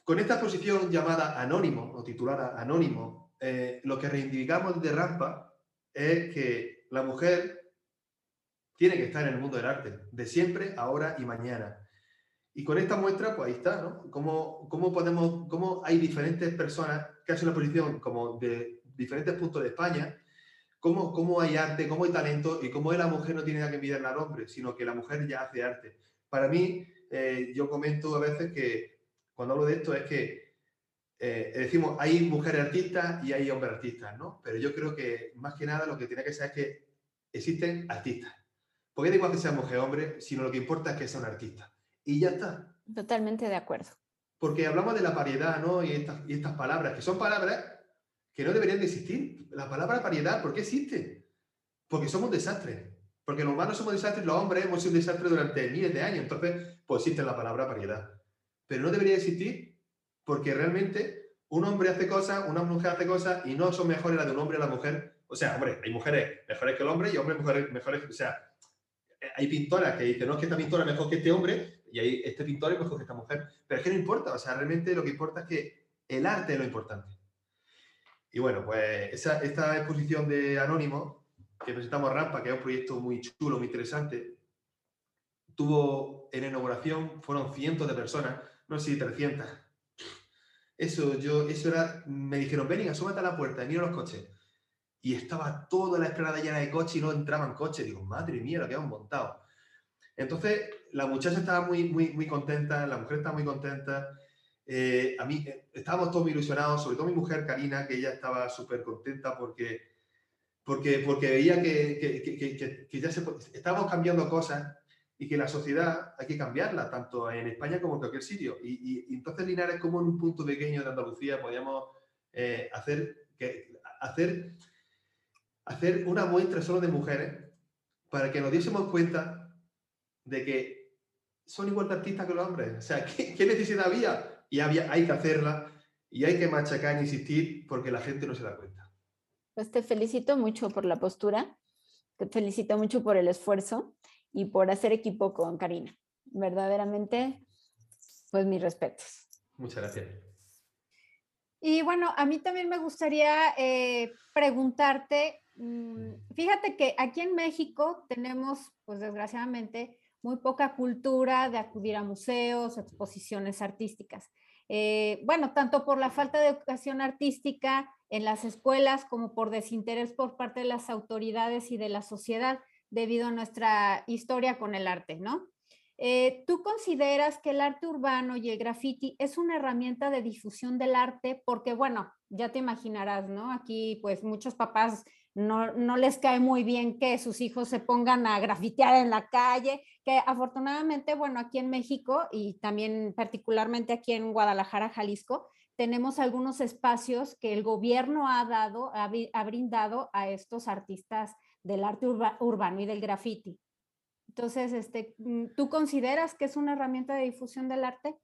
Con esta exposición llamada Anónimo, o titulada Anónimo, eh, lo que reivindicamos de Rampa es que la mujer tiene que estar en el mundo del arte, de siempre, ahora y mañana. Y con esta muestra, pues ahí está, ¿no? Cómo, cómo podemos, cómo hay diferentes personas que hacen una exposición como de diferentes puntos de España, cómo, cómo hay arte, cómo hay talento y cómo la mujer no tiene nada que envidiarle al hombre, sino que la mujer ya hace arte. Para mí, eh, yo comento a veces que cuando hablo de esto es que eh, decimos, hay mujeres artistas y hay hombres artistas, ¿no? Pero yo creo que más que nada lo que tiene que ser es que existen artistas. Porque da igual que sea mujer o hombre, sino lo que importa es que sea un artista. Y ya está. Totalmente de acuerdo. Porque hablamos de la variedad, ¿no? Y estas, y estas palabras, que son palabras que no deberían de existir. La palabra variedad, ¿por qué existe? Porque somos desastres. Porque los humanos somos desastres, los hombres hemos sido un desastre durante miles de años. Entonces, pues existe la palabra variedad pero no debería existir porque realmente un hombre hace cosas, una mujer hace cosas y no son mejores las de un hombre o la mujer. O sea, hombre, hay mujeres mejores que el hombre y hombres mejores, mejores. O sea, hay pintoras que dicen, no es que esta pintora es mejor que este hombre y hay, este pintor es mejor que esta mujer. Pero es que no importa, o sea, realmente lo que importa es que el arte es lo importante. Y bueno, pues esa, esta exposición de Anónimo, que presentamos Rampa, que es un proyecto muy chulo, muy interesante, tuvo en inauguración, fueron cientos de personas, no sé, 300. Eso, yo, eso era, me dijeron, ven, asómate a la puerta, mira los coches. Y estaba toda la esplanada llena de coches y no entraban coches. Digo, madre mía, lo que han montado. Entonces, la muchacha estaba muy, muy, muy contenta, la mujer estaba muy contenta. Eh, a mí, eh, estábamos todos muy ilusionados, sobre todo mi mujer Karina, que ella estaba súper contenta porque, porque, porque veía que, que, que, que ya se, estábamos cambiando cosas y que la sociedad hay que cambiarla, tanto en España como en cualquier sitio. Y, entonces Linares, como en un punto pequeño de Andalucía, podíamos eh, hacer, que, hacer, hacer una muestra solo de mujeres para que nos diésemos cuenta de que son igual de artistas que los hombres. O sea, ¿qué, necesidad había? Y había, hay que hacerla y hay que machacar e insistir porque la gente no se da cuenta. Pues te felicito mucho por la postura, te felicito mucho por el esfuerzo y por hacer equipo con Karina. Verdaderamente, pues mis respetos. Muchas gracias. Y bueno, a mí también me gustaría eh, preguntarte, fíjate que aquí en México tenemos, pues desgraciadamente, muy poca cultura de acudir a museos, exposiciones artísticas. Eh, bueno, tanto por la falta de educación artística en las escuelas como por desinterés por parte de las autoridades y de la sociedad debido a nuestra historia con el arte, ¿no? Eh, ¿Tú consideras que el arte urbano y el graffiti es una herramienta de difusión del arte? Porque, bueno, ya te imaginarás, ¿no? Aquí, pues, muchos papás no, no, les cae muy bien que sus hijos se pongan a grafitear en la calle, que afortunadamente, bueno, aquí en México y también particularmente aquí en Guadalajara, Jalisco, tenemos algunos espacios que el gobierno ha dado, ha brindado a estos artistas del arte urbano y del graffiti. Entonces, este, mm, ¿tú consideras que es una herramienta de difusión del arte?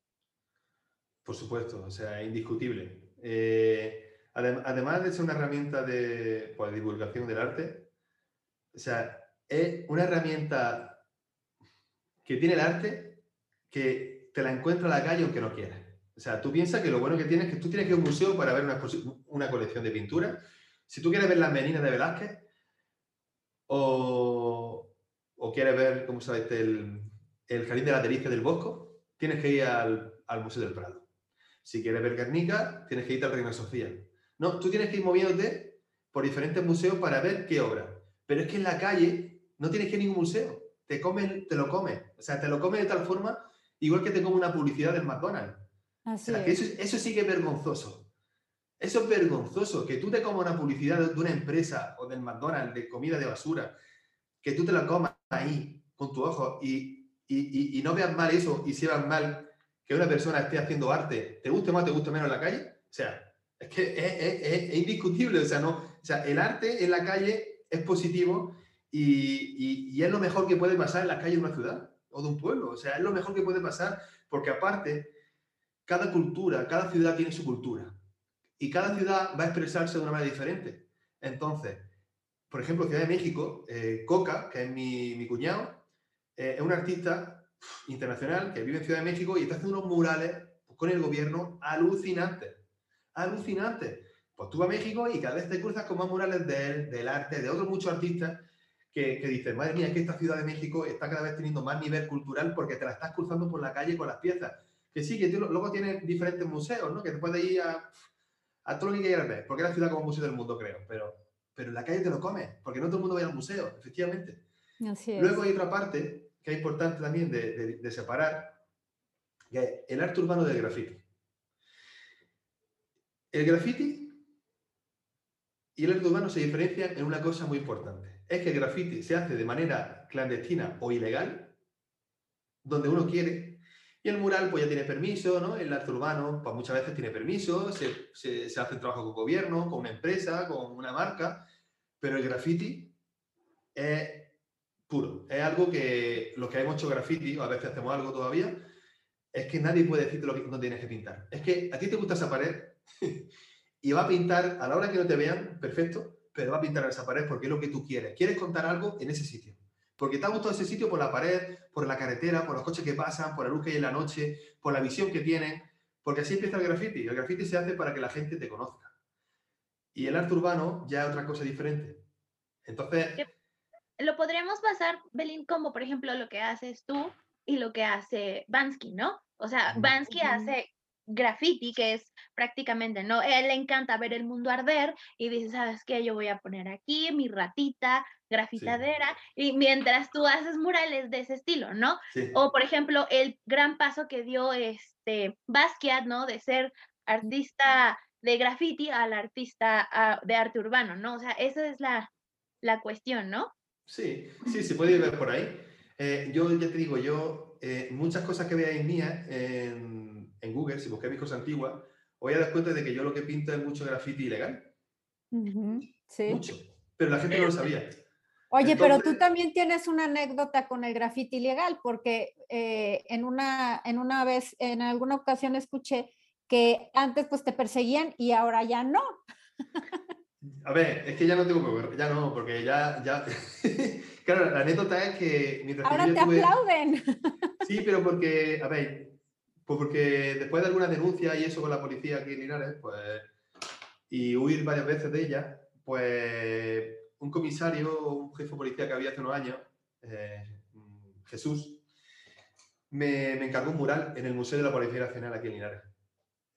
Por supuesto, o sea, indiscutible. Eh, además de ser una herramienta de pues, divulgación del arte, o sea, es una herramienta que tiene el arte que te la encuentra a la calle aunque no quieras. O sea, tú piensas que lo bueno que tienes es que tú tienes que ir a un museo para ver una, una colección de pinturas. Si tú quieres ver las meninas de Velázquez, o, quieres ver, ¿cómo sabes, el, el Jardín de la Delicia del Bosco, tienes que ir al, al, Museo del Prado. Si quieres ver Guernica, tienes que ir al Reina Sofía. No, tú tienes que ir moviéndote por diferentes museos para ver qué obra. Pero es que en la calle no tienes que ir a ningún museo. Te, comen, te lo comes. O sea, te lo comes de tal forma, igual que te come una publicidad del McDonald's. eso, sí que es vergonzoso. Eso es vergonzoso, que tú te comas una publicidad de una empresa o del McDonald's de comida de basura, que tú te la comas ahí con tu ojo y, y, no veas mal eso y si veas mal que una persona esté haciendo arte, te guste más, te guste menos en la calle. O sea, es que es, indiscutible. O sea, no, o sea, el arte en la calle es positivo y, y, es lo mejor que puede pasar en la calle de una ciudad o de un pueblo. O sea, es lo mejor que puede pasar porque aparte, cada cultura, cada ciudad tiene su cultura y cada ciudad va a expresarse de una manera diferente. Entonces, por ejemplo, Ciudad de México, eh, Coca, que es mi, mi cuñado, eh, es un artista internacional que vive en Ciudad de México y está haciendo unos murales con el gobierno alucinantes. Alucinantes. Pues tú vas a México y cada vez te cruzas con más murales de él, del arte, de otros muchos artistas que, que dicen, madre mía, que esta Ciudad de México está cada vez teniendo más nivel cultural porque te la estás cruzando por la calle con las piezas. Que sí, que luego tiene diferentes museos, ¿no? Que te puedes ir a, a todo lo que quieras ver, porque es la ciudad como museo del mundo, creo, pero, pero en la calle te lo comes, porque no todo el mundo va al museo, efectivamente. Luego hay otra parte que es importante también de, de, separar, que es el arte urbano del graffiti. El graffiti y el arte urbano se diferencian en una cosa muy importante. Es que el graffiti se hace de manera clandestina o ilegal, donde uno quiere, y el mural pues ya tiene permiso, ¿no? El arte urbano pues muchas veces tiene permiso, se, se, se hace trabajo con gobierno, con una empresa, con una marca, pero el graffiti es puro. Es algo que los que hemos hecho graffiti, o a veces hacemos algo todavía, es que nadie puede decirte lo que no tienes que pintar. Es que a ti te gusta esa pared y va a pintar a la hora que no te vean, perfecto, pero va a pintar esa pared porque es lo que tú quieres. Quieres contar algo en ese sitio. Porque te ha gustado ese sitio por la pared, por la carretera, por los coches que pasan, por la luz que hay en la noche, por la visión que tienen. Porque así empieza el graffiti. El graffiti se hace para que la gente te conozca. Y el arte urbano ya es otra cosa diferente. Entonces... Lo podríamos basar, Belín, como por ejemplo lo que haces tú y lo que hace Bansky, ¿no? O sea, Bansky hace graffiti, que es prácticamente, ¿no? él le encanta ver el mundo arder y dice, ¿sabes qué? Yo voy a poner aquí mi ratita grafitadera y mientras tú haces murales de ese estilo, ¿no? O por ejemplo, el gran paso que dio este Basquiat, ¿no? De ser artista de graffiti al artista ah, de arte urbano, ¿no? O sea, esa es la, la cuestión, ¿no? Sí, sí, se puede ver por ahí. Eh, yo ya te digo, yo eh, muchas cosas que veáis mías en en Google, si busqué mis cosas antiguas, voy a dar cuenta de que yo lo que pinto es mucho graffiti ilegal. Sí. Mucho. Pero la gente no lo sabía. Oye, pero tú también tienes una anécdota con el graffiti ilegal, porque eh, en, una, en una vez, en alguna ocasión escuché que antes pues te perseguían y ahora ya no. A ver, es que ya no tengo que ver, ya no, porque ya, ya... claro, la anécdota es que mientras Ahora te aplauden. Sí, pero porque, a ver, pues porque después de alguna denuncia y eso con la policía aquí en Linares, pues, y huir varias veces de ella, pues un comisario, un jefe de policía que había hace unos años, eh, Jesús, me, me, encargó un mural en el Museo de la Policía Nacional aquí en Linares.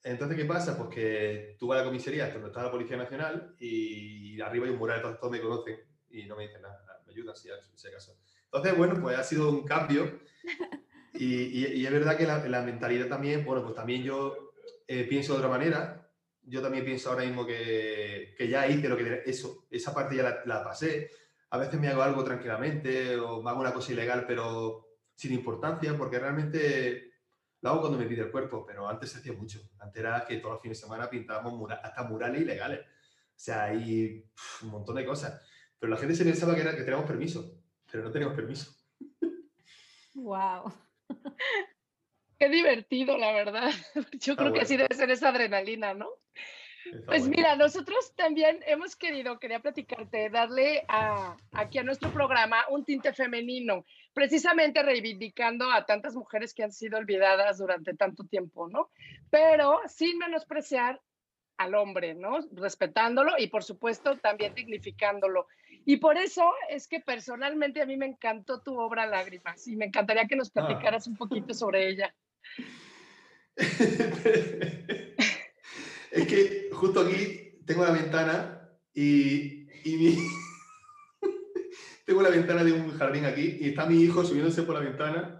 Entonces, ¿qué pasa? Pues que tú vas a la comisaría donde está la Policía Nacional y arriba hay un mural, entonces todos me conocen y no me dicen nada, me ayudan si, si acaso. Entonces, bueno, pues ha sido un cambio y, y, es verdad que la, la, mentalidad también, bueno, pues también yo eh, pienso de otra manera. Yo también pienso ahora mismo que, que ya hice lo que eso, esa parte ya la, la, pasé. A veces me hago algo tranquilamente o me hago una cosa ilegal, pero sin importancia, porque realmente lo hago cuando me pide el cuerpo, pero antes se hacía mucho. Antes era que todos los fines de semana pintábamos hasta murales ilegales. O sea, hay un montón de cosas. Pero la gente se pensaba que, era, que teníamos permiso, pero no teníamos permiso. Wow. Qué divertido, la verdad. Yo creo que así debe ser esa adrenalina, ¿no? pues mira, nosotros también hemos querido, quería platicarte, darle a, aquí a nuestro programa un tinte femenino, precisamente reivindicando a tantas mujeres que han sido olvidadas durante tanto tiempo, ¿no? Pero sin menospreciar al hombre, ¿no? Respetándolo y por supuesto también dignificándolo. Y por eso es que personalmente a mí me encantó tu obra Lágrimas y me encantaría que nos ah. platicaras un poquito sobre ella. es que justo aquí tengo la ventana y, y mi... tengo la ventana de un jardín aquí y está mi hijo subiéndose por la ventana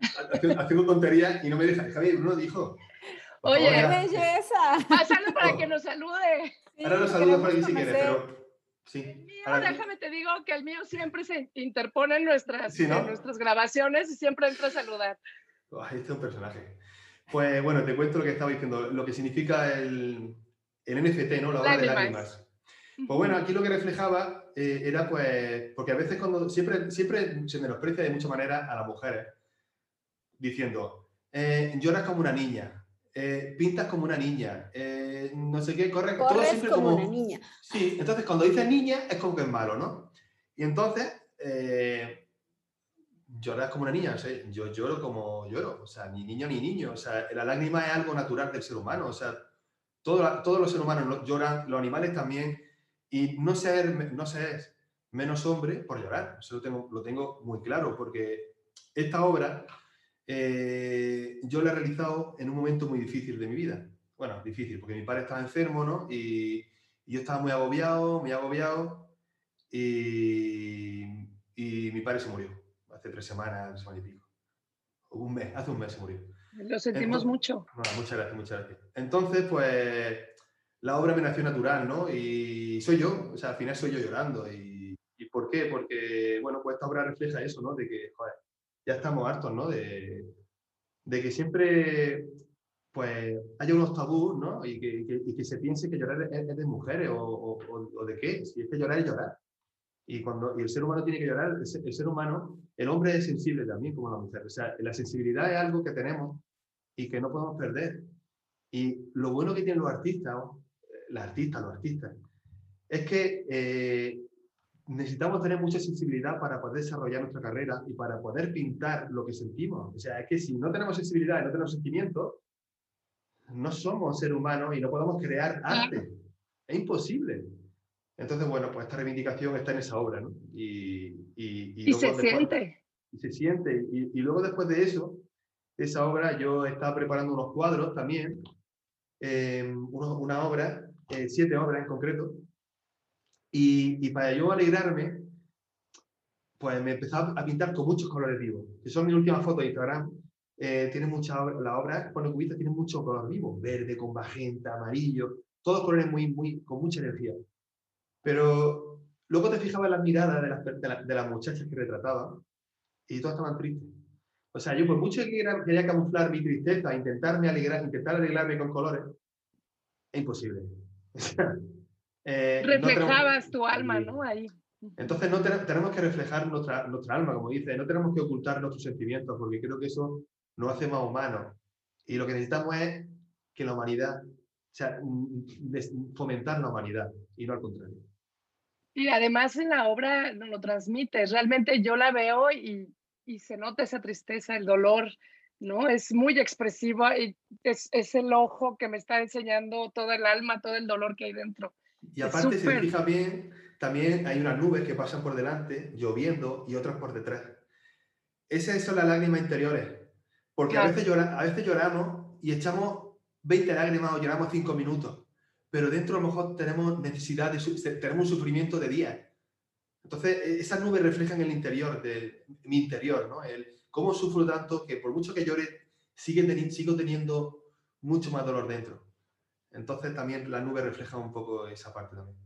haciendo, tonterías y no me deja. Javier, no dijo. Oye, Hola. ¡Qué belleza! pásalo para que nos salude. Ahora saludo por queremos aquí si quieres, conocer. pero sí. El mío, déjame te digo que el mío siempre se interpone en nuestras, Sí, ¿no? en nuestras grabaciones y siempre entra a saludar. Ay, este es un personaje. Pues bueno, te cuento lo que estaba diciendo, lo que significa el, el NFT, ¿no? La obra de Lágrimas. lágrimas. Pues bueno, aquí lo que reflejaba eh, era pues, porque a veces cuando siempre, siempre se menosprecia de muchas maneras a las mujeres, diciendo, eh, lloras como una niña, eh, pintas como una niña, eh, no sé qué, corre, todo Corres siempre como como... una niña. Sí, entonces cuando dices niña es como que es malo, ¿no? Y entonces, eh, lloras como una niña, o sea, yo lloro como lloro, o sea, ni niño ni niño, o sea, la lágrima es algo natural del ser humano, o sea, todo todos los seres humanos lo- lloran, los animales también, y no ser, no ser menos hombre por llorar, eso lo tengo, lo tengo muy claro, porque esta obra eh, yo la he realizado en un momento muy difícil de mi vida. Bueno, difícil, porque mi padre estaba enfermo, ¿no? Y, y yo estaba muy agobiado, muy agobiado, y, y mi padre se murió hace tres semanas, semana y pico. Un mes, hace un mes se murió. Lo sentimos Entonces- mucho. No, muchas gracias, muchas gracias. Entonces, pues, la obra me nació natural, ¿no? Y soy yo, o sea, al final soy yo llorando. ¿Y, ¿y por qué? Porque, bueno, pues esta obra refleja eso, ¿no? De que, joder, ya estamos hartos, ¿no? De, de que siempre, pues, haya unos tabús, ¿no? Y que, que- y que se piense que llorar es, es de mujeres o, o- o- de qué. Si es que llorar es llorar. Y, cuando, y el ser humano tiene que llorar, el el ser humano, el hombre es sensible también como la mujer. O sea, la sensibilidad es algo que tenemos y que no podemos perder. Y lo bueno que tienen los artistas, eh, las artistas, los artistas, es que eh, necesitamos tener mucha sensibilidad para poder desarrollar nuestra carrera y para poder pintar lo que sentimos. O sea, es que si no tenemos sensibilidad y no tenemos sentimientos, no somos ser humanos y no podemos crear arte. Es imposible. Entonces, bueno, pues esta reivindicación está en esa obra, ¿no? Y, y, Y se luego después- siente. y se siente. Y, y luego después de eso, esa obra, yo estaba preparando unos cuadros también, eh, uno- una obra, eh, siete obras en concreto, y, y para yo alegrarme, pues me empecé a pintar con muchos colores vivos, que son mis últimas fotos de Instagram. Eh, tiene mucha obra, la obra, cuando cubista, tiene mucho color vivo, verde, con magenta, amarillo, todos colores muy, muy, con mucha energía. Pero luego te fijabas en las miradas de las, de la- de las muchachas que retrataba y todas estaban tristes. O sea, yo por mucho que quería, quería camuflar mi tristeza, intentarme alegrar, intentar alegrarme con colores, es imposible. Eh, no tenemos- Reflejabas tu alma. ¿no? Ahí. Entonces no te- tenemos que reflejar nuestra, nuestra alma, como dice, no tenemos que ocultar nuestros sentimientos, porque creo que eso nos hace más humanos. Y lo que necesitamos es que la humanidad, o sea, mm, des- fomentar la humanidad y no al contrario. Y además en la obra no lo transmites. Realmente yo la veo y, y se nota esa tristeza, el dolor, ¿no? Es muy expresiva y es, es el ojo que me está enseñando todo el alma, todo el dolor que hay dentro. Y aparte, si te fijas bien, también hay unas nubes que pasan por delante, lloviendo, y otras por detrás. Esas son las lágrimas interiores. Porque a, veces llora- a veces lloramos y echamos 20 lágrimas o lloramos 5 minutos. Pero dentro a lo mejor tenemos necesidad de, tenemos un sufrimiento de días. Entonces, e- esas nubes reflejan el interior, de, mi interior, ¿no? El cómo sufro tanto que por mucho que llore, sigue teni- sigo teniendo mucho más dolor dentro. Entonces, también la nube refleja un poco esa parte también.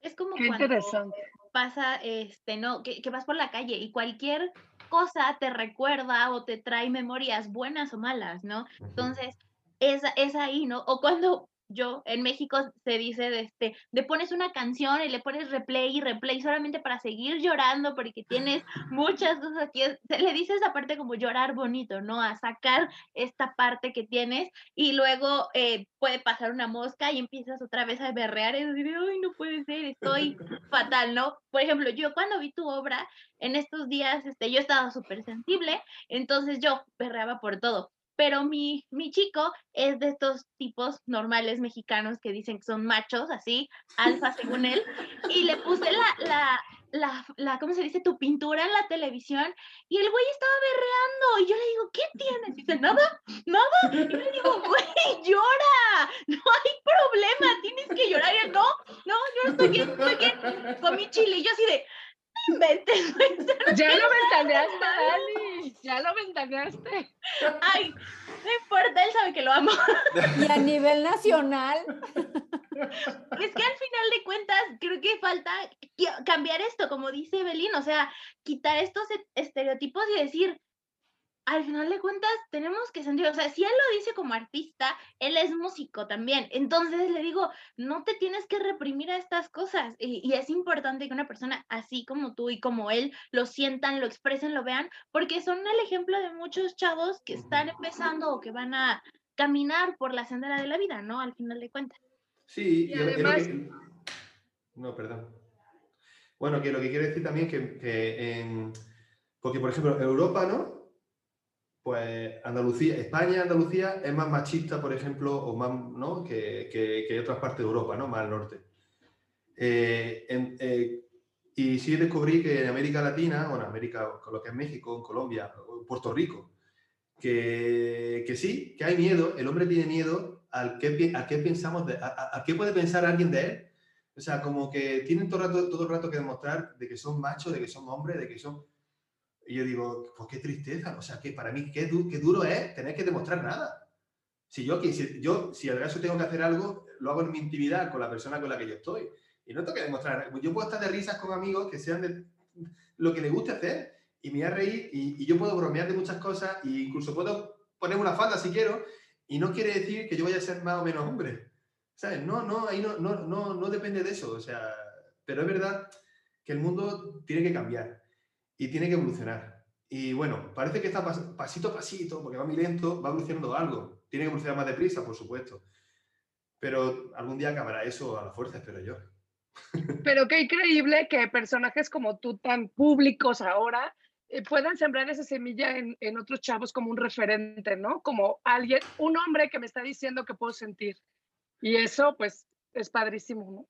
Es como Qué cuando interesante. pasa, este, no, que, que vas por la calle y cualquier cosa te recuerda o te trae memorias buenas o malas, ¿no? Entonces, es, es ahí, ¿no? O cuando yo, en México se dice de este, le pones una canción y le pones replay y replay solamente para seguir llorando porque tienes muchas cosas aquí. Se le dice esa parte como llorar bonito, ¿no? A sacar esta parte que tienes y luego eh, puede pasar una mosca y empiezas otra vez a berrear y decir, ay, no puede ser, estoy fatal, ¿no? Por ejemplo, yo cuando vi tu obra, en estos días, este, yo estaba súper sensible, entonces yo berreaba por todo. Pero mi, mi chico es de estos tipos normales mexicanos que dicen que son machos, así, alfa según él, y le puse la, la, la, la, ¿cómo se dice? Tu pintura en la televisión, y el güey estaba berreando, y yo le digo, ¿qué tienes? Dice, nada, nada, y le digo, güey, llora, no hay problema, tienes que llorar, y él, no, no, yo no estoy bien, estoy bien, con mi chile, y yo así de, Ya lo ventaneaste, Dani. Ya lo ventaneaste. Ay, no importa, él sabe que lo amo. Y a nivel nacional. Es que al final de cuentas, creo que falta cambiar esto, como dice Belín, o sea, quitar estos estereotipos y decir, al final de cuentas, tenemos que sentir, o sea, si él lo dice como artista, él es músico también. Entonces le digo, no te tienes que reprimir a estas cosas. Y, y es importante que una persona así como tú y como él lo sientan, lo expresen, lo vean, porque son el ejemplo de muchos chavos que están empezando o que van a caminar por la sendera de la vida, ¿no? Al final de cuentas. Sí, Y además- que- No, perdón. Bueno, que lo que quiero decir también es que, que en... Porque, por ejemplo, Europa, ¿no? Pues Andalucía, España, Andalucía es más machista, por ejemplo, o más, ¿no? Que, que, que otras partes de Europa, ¿no? Más al norte. Eh, en- eh, y sí descubrí que en América Latina, o en América, con lo que es México, en Colombia, o Puerto Rico, que, que sí, que hay miedo, el hombre tiene miedo al que, a qué pensamos, de, a- a qué puede pensar alguien de él. O sea, como que tienen todo el, rato, todo el rato que demostrar de que son machos, de que son hombres, de que son... Y yo digo, pues qué tristeza, o sea, que para mí qué, du- qué duro es tener que demostrar nada. Si yo, si, yo, si al caso tengo que hacer algo, lo hago en mi intimidad con la persona con la que yo estoy. Y no tengo que demostrar. Yo puedo estar de risas con amigos que sean de lo que les guste hacer y me voy a reír y, y yo puedo bromear de muchas cosas e incluso puedo poner una falda si quiero y no quiere decir que yo vaya a ser más o menos hombre. ¿Sabes? No, no, ahí no, no, no, no depende de eso. O sea, pero es verdad que el mundo tiene que cambiar y tiene que evolucionar. Y bueno, parece que está pas- pasito a pasito, porque va muy lento, va evolucionando algo. Tiene que evolucionar más deprisa, por supuesto. Pero algún día acabará eso a la fuerza, espero yo. Pero qué increíble que personajes como tú, tan públicos ahora, eh, puedan sembrar esa semilla en, en otros chavos como un referente, ¿no? Como alguien, un hombre que me está diciendo que puedo sentir. Y eso, pues, es padrísimo,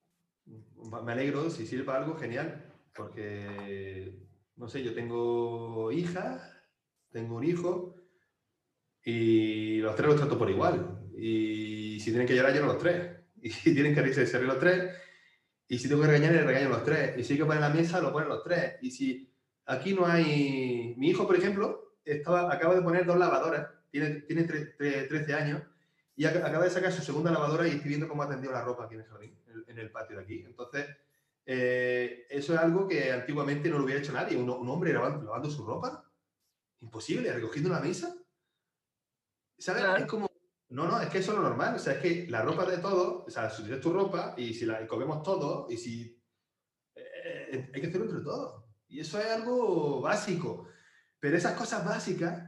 ¿no? Me alegro, si sirve para algo, genial. Porque, no sé, yo tengo hija, tengo un hijo y los tres los trato por igual. Y si tienen que llorar, lloro los tres. Y si tienen que reírse, se ríen los tres. Y si tengo que regañar, le regaño los tres. Y si hay que poner la mesa, lo ponen los tres. Y si aquí no hay... Mi hijo, por ejemplo, estaba, acaba de poner dos lavadoras. Tiene, tiene tre- tre- 13 años. Y ac- acaba de sacar su segunda lavadora y estoy viendo cómo ha la ropa aquí en el jardín, en el patio de aquí. Entonces, eh, eso es algo que antiguamente no lo hubiera hecho nadie. Un, un hombre lavando, lavando su ropa. Imposible, recogiendo la mesa. ¿Sabes? Claro. Es como... No, no, es que eso es lo normal. O sea, es que la ropa de todos, o sea, si tienes tu ropa y si la y comemos todos y si... eh, hay que hacerlo entre todos. Y eso es algo básico. Pero esas cosas básicas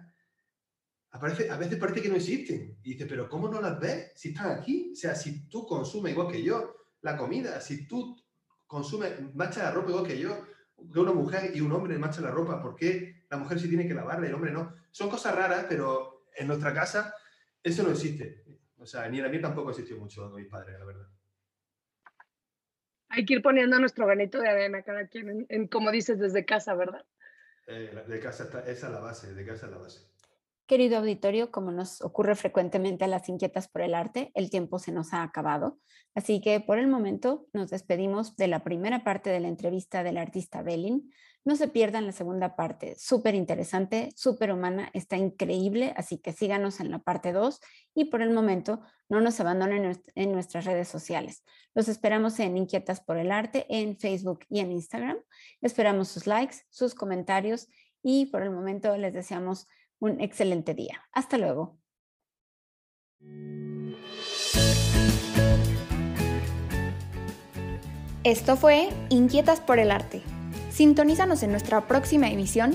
aparece, a veces parece que no existen. Y dices, pero ¿cómo no las ves si están aquí? O sea, si tú consumes igual que yo la comida, si tú consumes, manchas la ropa igual que yo, que una mujer y un hombre mancha la ropa, ¿por qué la mujer sí tiene que lavarla y el hombre no? Son cosas raras, pero en nuestra casa eso no existe. O sea, ni en la mía tampoco existió mucho con mis padres, la verdad. Hay que ir poniendo nuestro granito de arena cada quien, en, en, como dices, desde casa, ¿verdad? Eh, de casa está, esa es la base, de casa es la base. Querido auditorio, como nos ocurre frecuentemente a las inquietas por el arte, el tiempo se nos ha acabado. Así que por el momento nos despedimos de la primera parte de la entrevista del artista Belin. No se pierdan la segunda parte, súper interesante, súper humana, está increíble, así que síganos en la parte 2 y por el momento no nos abandonen en nuest- en nuestras redes sociales. Los esperamos en Inquietas por el Arte en Facebook y en Instagram. Esperamos sus likes, sus comentarios y por el momento les deseamos un excelente día. Hasta luego. Esto fue Inquietas por el Arte. Sintonízanos en nuestra próxima emisión.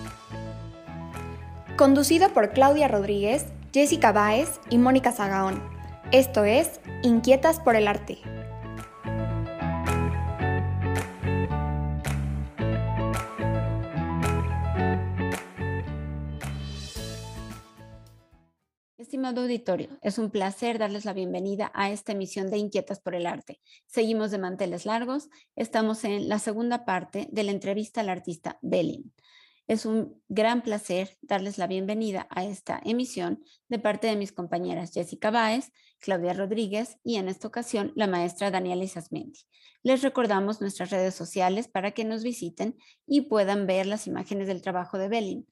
Conducido por Claudia Rodríguez, Jessica Báez y Mónica Zagaón. Esto es Inquietas por el Arte. Estimado auditorio, es un placer darles la bienvenida a esta emisión de Inquietas por el Arte. Seguimos de manteles largos, estamos en la segunda parte de la entrevista al artista Belin. Es un gran placer darles la bienvenida a esta emisión de parte de mis compañeras Jessica Báez, Claudia Rodríguez y en esta ocasión la maestra Daniela Isasmendi. Les recordamos nuestras redes sociales para que nos visiten y puedan ver las imágenes del trabajo de Belin.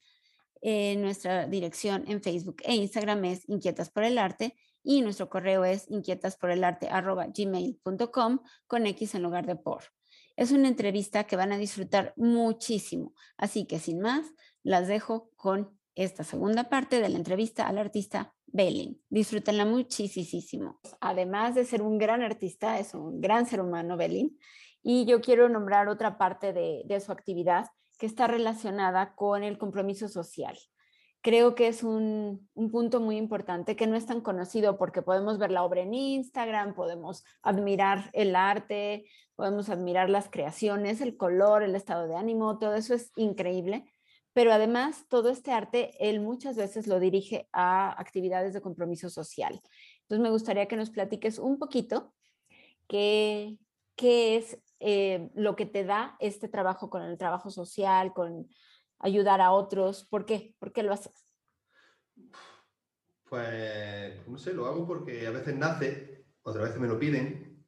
Eh, nuestra dirección en Facebook e Instagram es Inquietas por el Arte y nuestro correo es inquietasporelarte.gmail.com con X en lugar de por. Es una entrevista que van a disfrutar muchísimo, así que sin más, las dejo con esta segunda parte de la entrevista al artista Belin. Disfrútenla muchísimo. Además de ser un gran artista, es un gran ser humano Belin. Y yo quiero nombrar otra parte de, de su actividad que está relacionada con el compromiso social creo que es un, punto muy importante que no es tan conocido porque podemos ver la obra en Instagram, podemos admirar el arte, podemos admirar las creaciones, el color, el estado de ánimo, todo eso es increíble. Pero además, todo este arte, él muchas veces lo dirige a actividades de compromiso social. Entonces, me gustaría que nos platiques un poquito qué, qué es eh, lo que te da este trabajo con el trabajo social, con ayudar a otros? ¿Por qué? ¿Por qué lo haces? Pues, no sé, lo hago porque a veces nace, otras veces me lo piden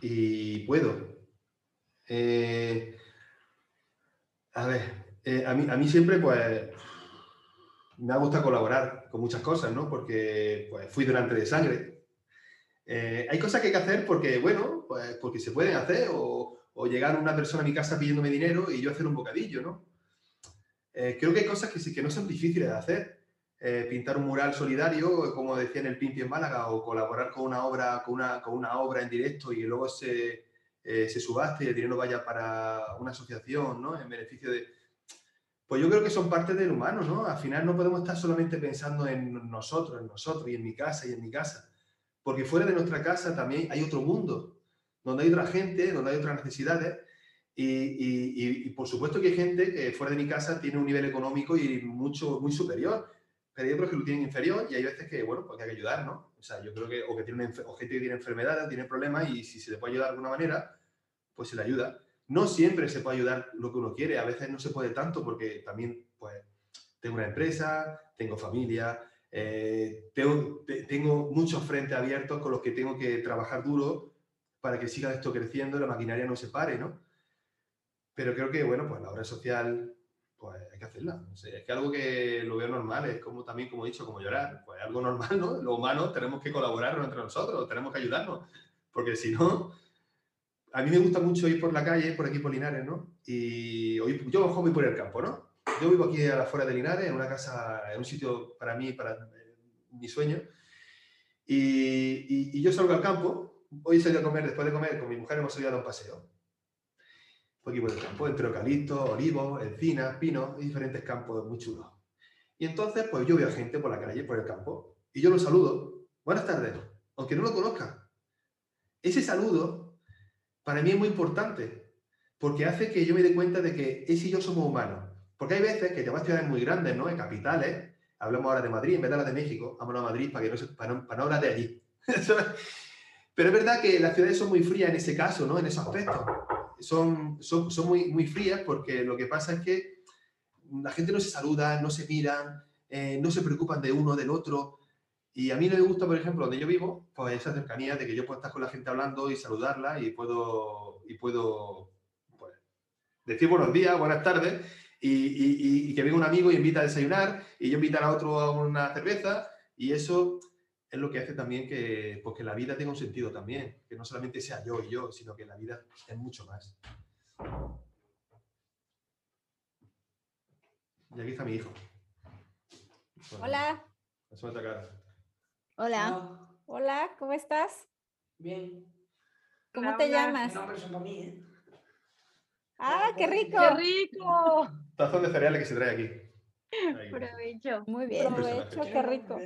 y puedo. Eh, a ver, eh, a, mí, a mí siempre, pues, me ha gustado colaborar con muchas cosas, ¿no? Porque pues, fui durante de sangre. Eh, hay cosas que hay que hacer porque, bueno, pues porque se pueden hacer o, o llegar una persona a mi casa pidiéndome dinero y yo hacer un bocadillo, ¿no? Eh, creo que hay cosas que sí que no son difíciles de hacer. Eh, pintar un mural solidario, como decía en el Pimpi en Málaga, o colaborar con una obra, con una, con una obra en directo y luego se, eh, se subaste y el dinero vaya para una asociación, ¿no? En beneficio de... Pues yo creo que son parte del humano, ¿no? Al final no podemos estar solamente pensando en nosotros, en nosotros y en mi casa y en mi casa. Porque fuera de nuestra casa también hay otro mundo, donde hay otra gente, donde hay otras necesidades y, por supuesto que hay gente que fuera de mi casa tiene un nivel económico y mucho, muy superior, pero hay otros que lo tienen inferior y hay veces que, bueno, pues hay que ayudar, ¿no? O sea, yo creo que, o que tiene o gente que tiene enfermedades, tiene problemas y si se le puede ayudar de alguna manera, pues se le ayuda. No siempre se puede ayudar lo que uno quiere, a veces no se puede tanto porque también, pues, tengo una empresa, tengo familia, eh, tengo, tengo muchos frentes abiertos con los que tengo que trabajar duro para que siga esto creciendo y la maquinaria no se pare, ¿no? Pero creo que, bueno, pues la obra social, pues hay que hacerla. es que algo que lo veo normal, es como también, como he dicho, como llorar. Pues algo normal, ¿no? Los humanos tenemos que colaborar entre nosotros, tenemos que ayudarnos. Porque si no, a mí me gusta mucho ir por la calle, por aquí por Linares, ¿no? Y hoy, yo voy por el campo, ¿no? Yo vivo aquí a la fuera de Linares, en una casa, en un sitio para mí, para eh, mi sueño. Y, y, yo salgo al campo. Hoy salí a comer, después de comer, con mi mujer hemos salido a dar un paseo aquí por el campo, entre eucaliptos, olivos, encinas, pinos y diferentes campos muy chulos. Y entonces, pues yo veo gente por la calle, por el campo, y yo los saludo. Buenas tardes, aunque no lo conozca. Ese saludo para mí es muy importante, porque hace que yo me dé cuenta de que ese y yo somos humanos. Porque hay veces que te vas a ciudades muy grandes, ¿no? En capitales, hablamos ahora de Madrid en vez de la de México, vámonos a Madrid para, que no, para, no, para no hablar de allí. Pero es verdad que las ciudades son muy frías en ese caso, ¿no? En esos aspectos son, son, muy, muy frías porque lo que pasa es que la gente no se saluda, no se miran, eh, no se preocupan de uno del otro. Y a mí no me gusta, por ejemplo, donde yo vivo, pues esa cercanía de que yo puedo estar con la gente hablando y saludarla y puedo, y puedo pues, decir buenos días, buenas tardes y, y, y, que venga un amigo y invita a desayunar y yo invitar a otro a una cerveza y eso es lo que hace también que, pues, que la vida tenga un sentido también, que no solamente sea yo y yo, sino que la vida es mucho más. Y aquí está mi hijo. Hola. Hola. Hola, ¿cómo estás? Bien. ¿Cómo te llamas? No, pero son para mí, ¿eh? ¡Ah, qué rico! ¡Qué rico! Tazón de cereales que se trae aquí. Provecho. Muy bien. Provecho, qué rico.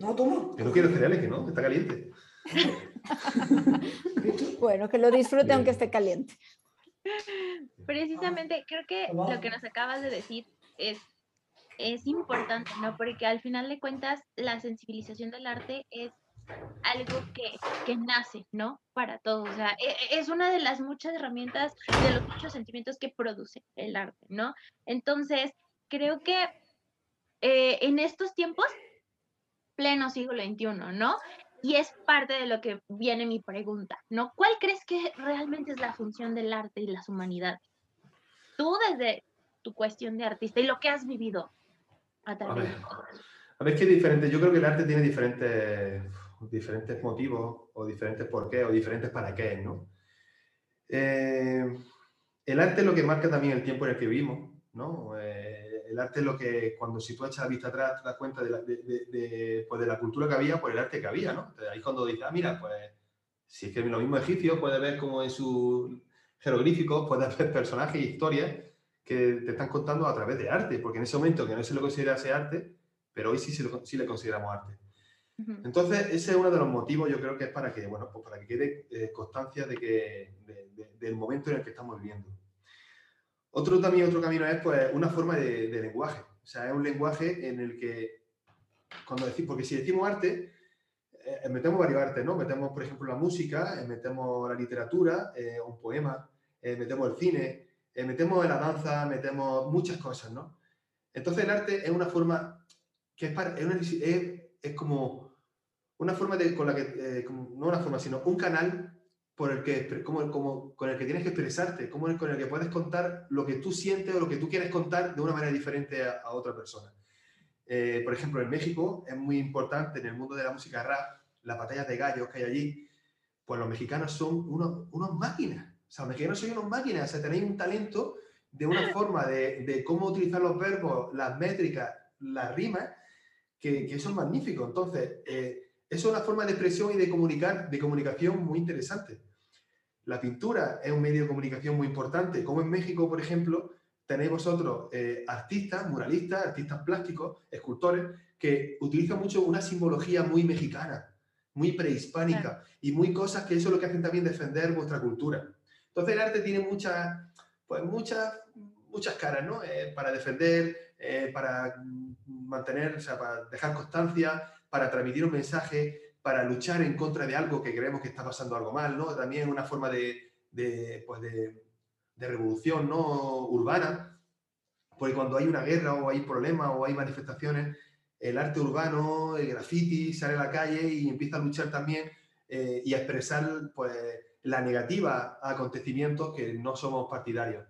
No, toma. Que no quiero cereales, que no, que está caliente. Bueno, que lo disfrute Bien. aunque esté caliente. Precisamente, creo que lo que nos acabas de decir es, es importante, ¿no? Porque al final de cuentas, la sensibilización del arte es algo que, que nace, ¿no? Para todos. O sea, e- e- es una de las muchas herramientas, de los muchos sentimientos que produce el arte, ¿no? Entonces, creo que eh, en estos tiempos, pleno siglo XXI, ¿no? Y es parte de lo que viene mi pregunta, ¿no? ¿Cuál crees que realmente es la función del arte y las humanidades? Tú desde tu cuestión de artista y lo que has vivido a A ver, a ver, que diferente. Yo creo que el arte tiene diferentes, diferentes motivos, o diferentes por qué, o diferentes para qué, ¿no? Eh, el arte es lo que marca también el tiempo en el que vivimos, ¿no? Eh, el arte es lo que, cuando si tú echas la vista atrás, te das cuenta de la, de, de- de, pues de la cultura que había por el arte que había, ¿no? Ahí es cuando dices, ah, mira, pues si es que lo mismo egipcio, puedes ver como en sus jeroglíficos, puedes ver personajes y historias que te están contando a través de arte, porque en ese momento que no se lo considerase arte, pero hoy sí, se lo- sí le consideramos arte. Entonces, ese es uno de los motivos, yo creo que es para que, bueno, pues para que quede eh, constancia de que, de- de- del momento en el que estamos viviendo. Otro también, otro camino es, pues, una forma de, de lenguaje. O sea, es un lenguaje en el que, cuando decimos, porque si decimos arte, eh, metemos varios artes, ¿no? Metemos, por ejemplo, la música, eh, metemos la literatura, eh, un poema, eh, metemos el cine, eh, metemos la danza, metemos muchas cosas, ¿no? Entonces, el arte es una forma que es, para, es, una- es- es como una forma de, con la que, eh, como- no una forma, sino un canal por el que, como, como, con el que tienes que expresarte, como el- con el que puedes contar lo que tú sientes o lo que tú quieres contar de una manera diferente a, a otra persona. Eh, por ejemplo, en México es muy importante en el mundo de la música rap, las batallas de gallos que hay allí, pues los mexicanos son unos, unos máquinas. O sea, los mexicanos son unos máquinas, o sea, tenéis un talento de una forma de, de cómo utilizar los verbos, las métricas, las rimas, que, que eso es magnífico. Entonces, eh, eso es una forma de expresión y de comunicar, de comunicación muy interesante. La pintura es un medio de comunicación muy importante, como en México, por ejemplo, tenéis vosotros eh, artistas, muralistas, artistas plásticos, escultores, que utilizan mucho una simbología muy mexicana, muy prehispánica, y muy cosas que eso es lo que hacen también defender vuestra cultura. Entonces el arte tiene muchas, pues muchas, muchas caras, ¿no? Eh, para defender, eh, para mantener, o sea, para dejar constancia, para transmitir un mensaje, para luchar en contra de algo que creemos que está pasando algo mal, ¿no? También una forma de, de, pues de, de revolución ¿no? urbana, porque cuando hay una guerra o hay problemas o hay manifestaciones, el arte urbano, el graffiti, sale a la calle y empieza a luchar también eh, y a expresar pues, la negativa a acontecimientos que no somos partidarios.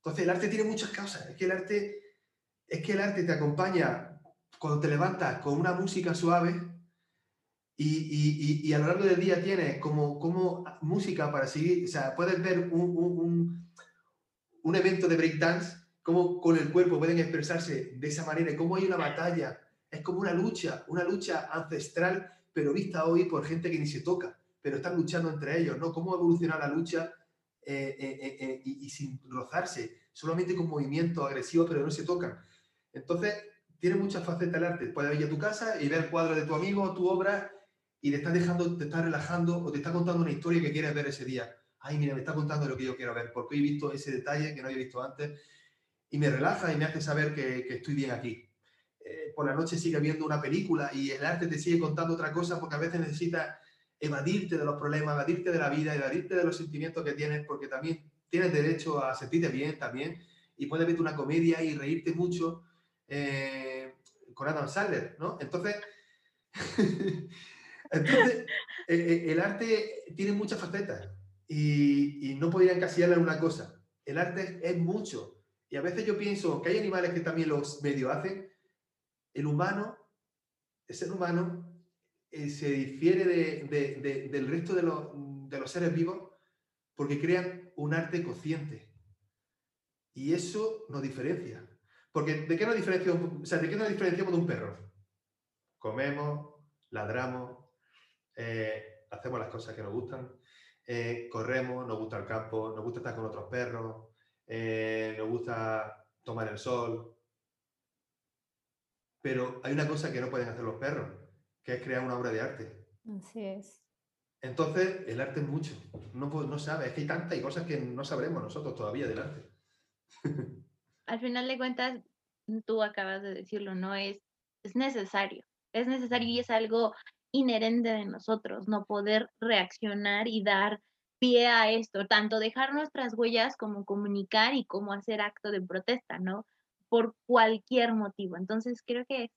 Entonces el arte tiene muchas causas, es que el arte, es que el arte te acompaña cuando te levantas con una música suave y, y- y- y a lo largo del día tienes como, como música para seguir, o sea, puedes ver un, un- un- un evento de breakdance, cómo con el cuerpo pueden expresarse de esa manera, y cómo hay una batalla, es como una lucha, una lucha ancestral, pero vista hoy por gente que ni se toca, pero están luchando entre ellos, ¿no? Cómo ha evolucionado la lucha eh, eh, eh, y, y sin rozarse, solamente con movimientos agresivos, pero no se tocan. Entonces, tiene muchas facetas el arte. Puedes ir a tu casa y ver el cuadro de tu amigo, tu obra, y te estás dejando, te estás relajando o te está contando una historia que quieres ver ese día. Ay, mira, me está contando lo que yo quiero ver, porque he visto ese detalle que no había visto antes y me relaja y me hace saber que, que estoy bien aquí. Eh, por la noche sigue viendo una película y el arte te sigue contando otra cosa porque a veces necesitas evadirte de los problemas, evadirte de la vida, evadirte de los sentimientos que tienes, porque también tienes derecho a sentirte bien también y puedes verte una comedia y reírte mucho eh, con Adam Sandler, ¿no? Entonces, entonces eh, eh, el arte tiene muchas facetas y, y no podría encasillarla en una cosa. El arte es mucho. Y a veces yo pienso que hay animales que también los medio hacen. El humano, el ser humano, eh, se difiere del resto de los, de los seres vivos porque crean un arte consciente. Y eso nos diferencia. Porque ¿de qué nos diferenciamos, ¿de qué nos diferenciamos de un perro? Comemos, ladramos, eh, hacemos las cosas que nos gustan, eh, corremos, nos gusta el campo, nos gusta estar con otros perros, eh, nos gusta tomar el sol. Pero hay una cosa que no pueden hacer los perros, que es crear una obra de arte. Así es. Entonces, el arte es mucho. No, no sabe, es que hay tantas cosas que no sabremos nosotros todavía del arte. Al final de cuentas, tú acabas de decirlo, ¿no? Es, es necesario. Es necesario y es algo inherente de nosotros, no poder reaccionar y dar pie a esto, tanto dejar nuestras huellas como comunicar y como hacer acto de protesta, ¿no? Por cualquier motivo. Entonces creo que es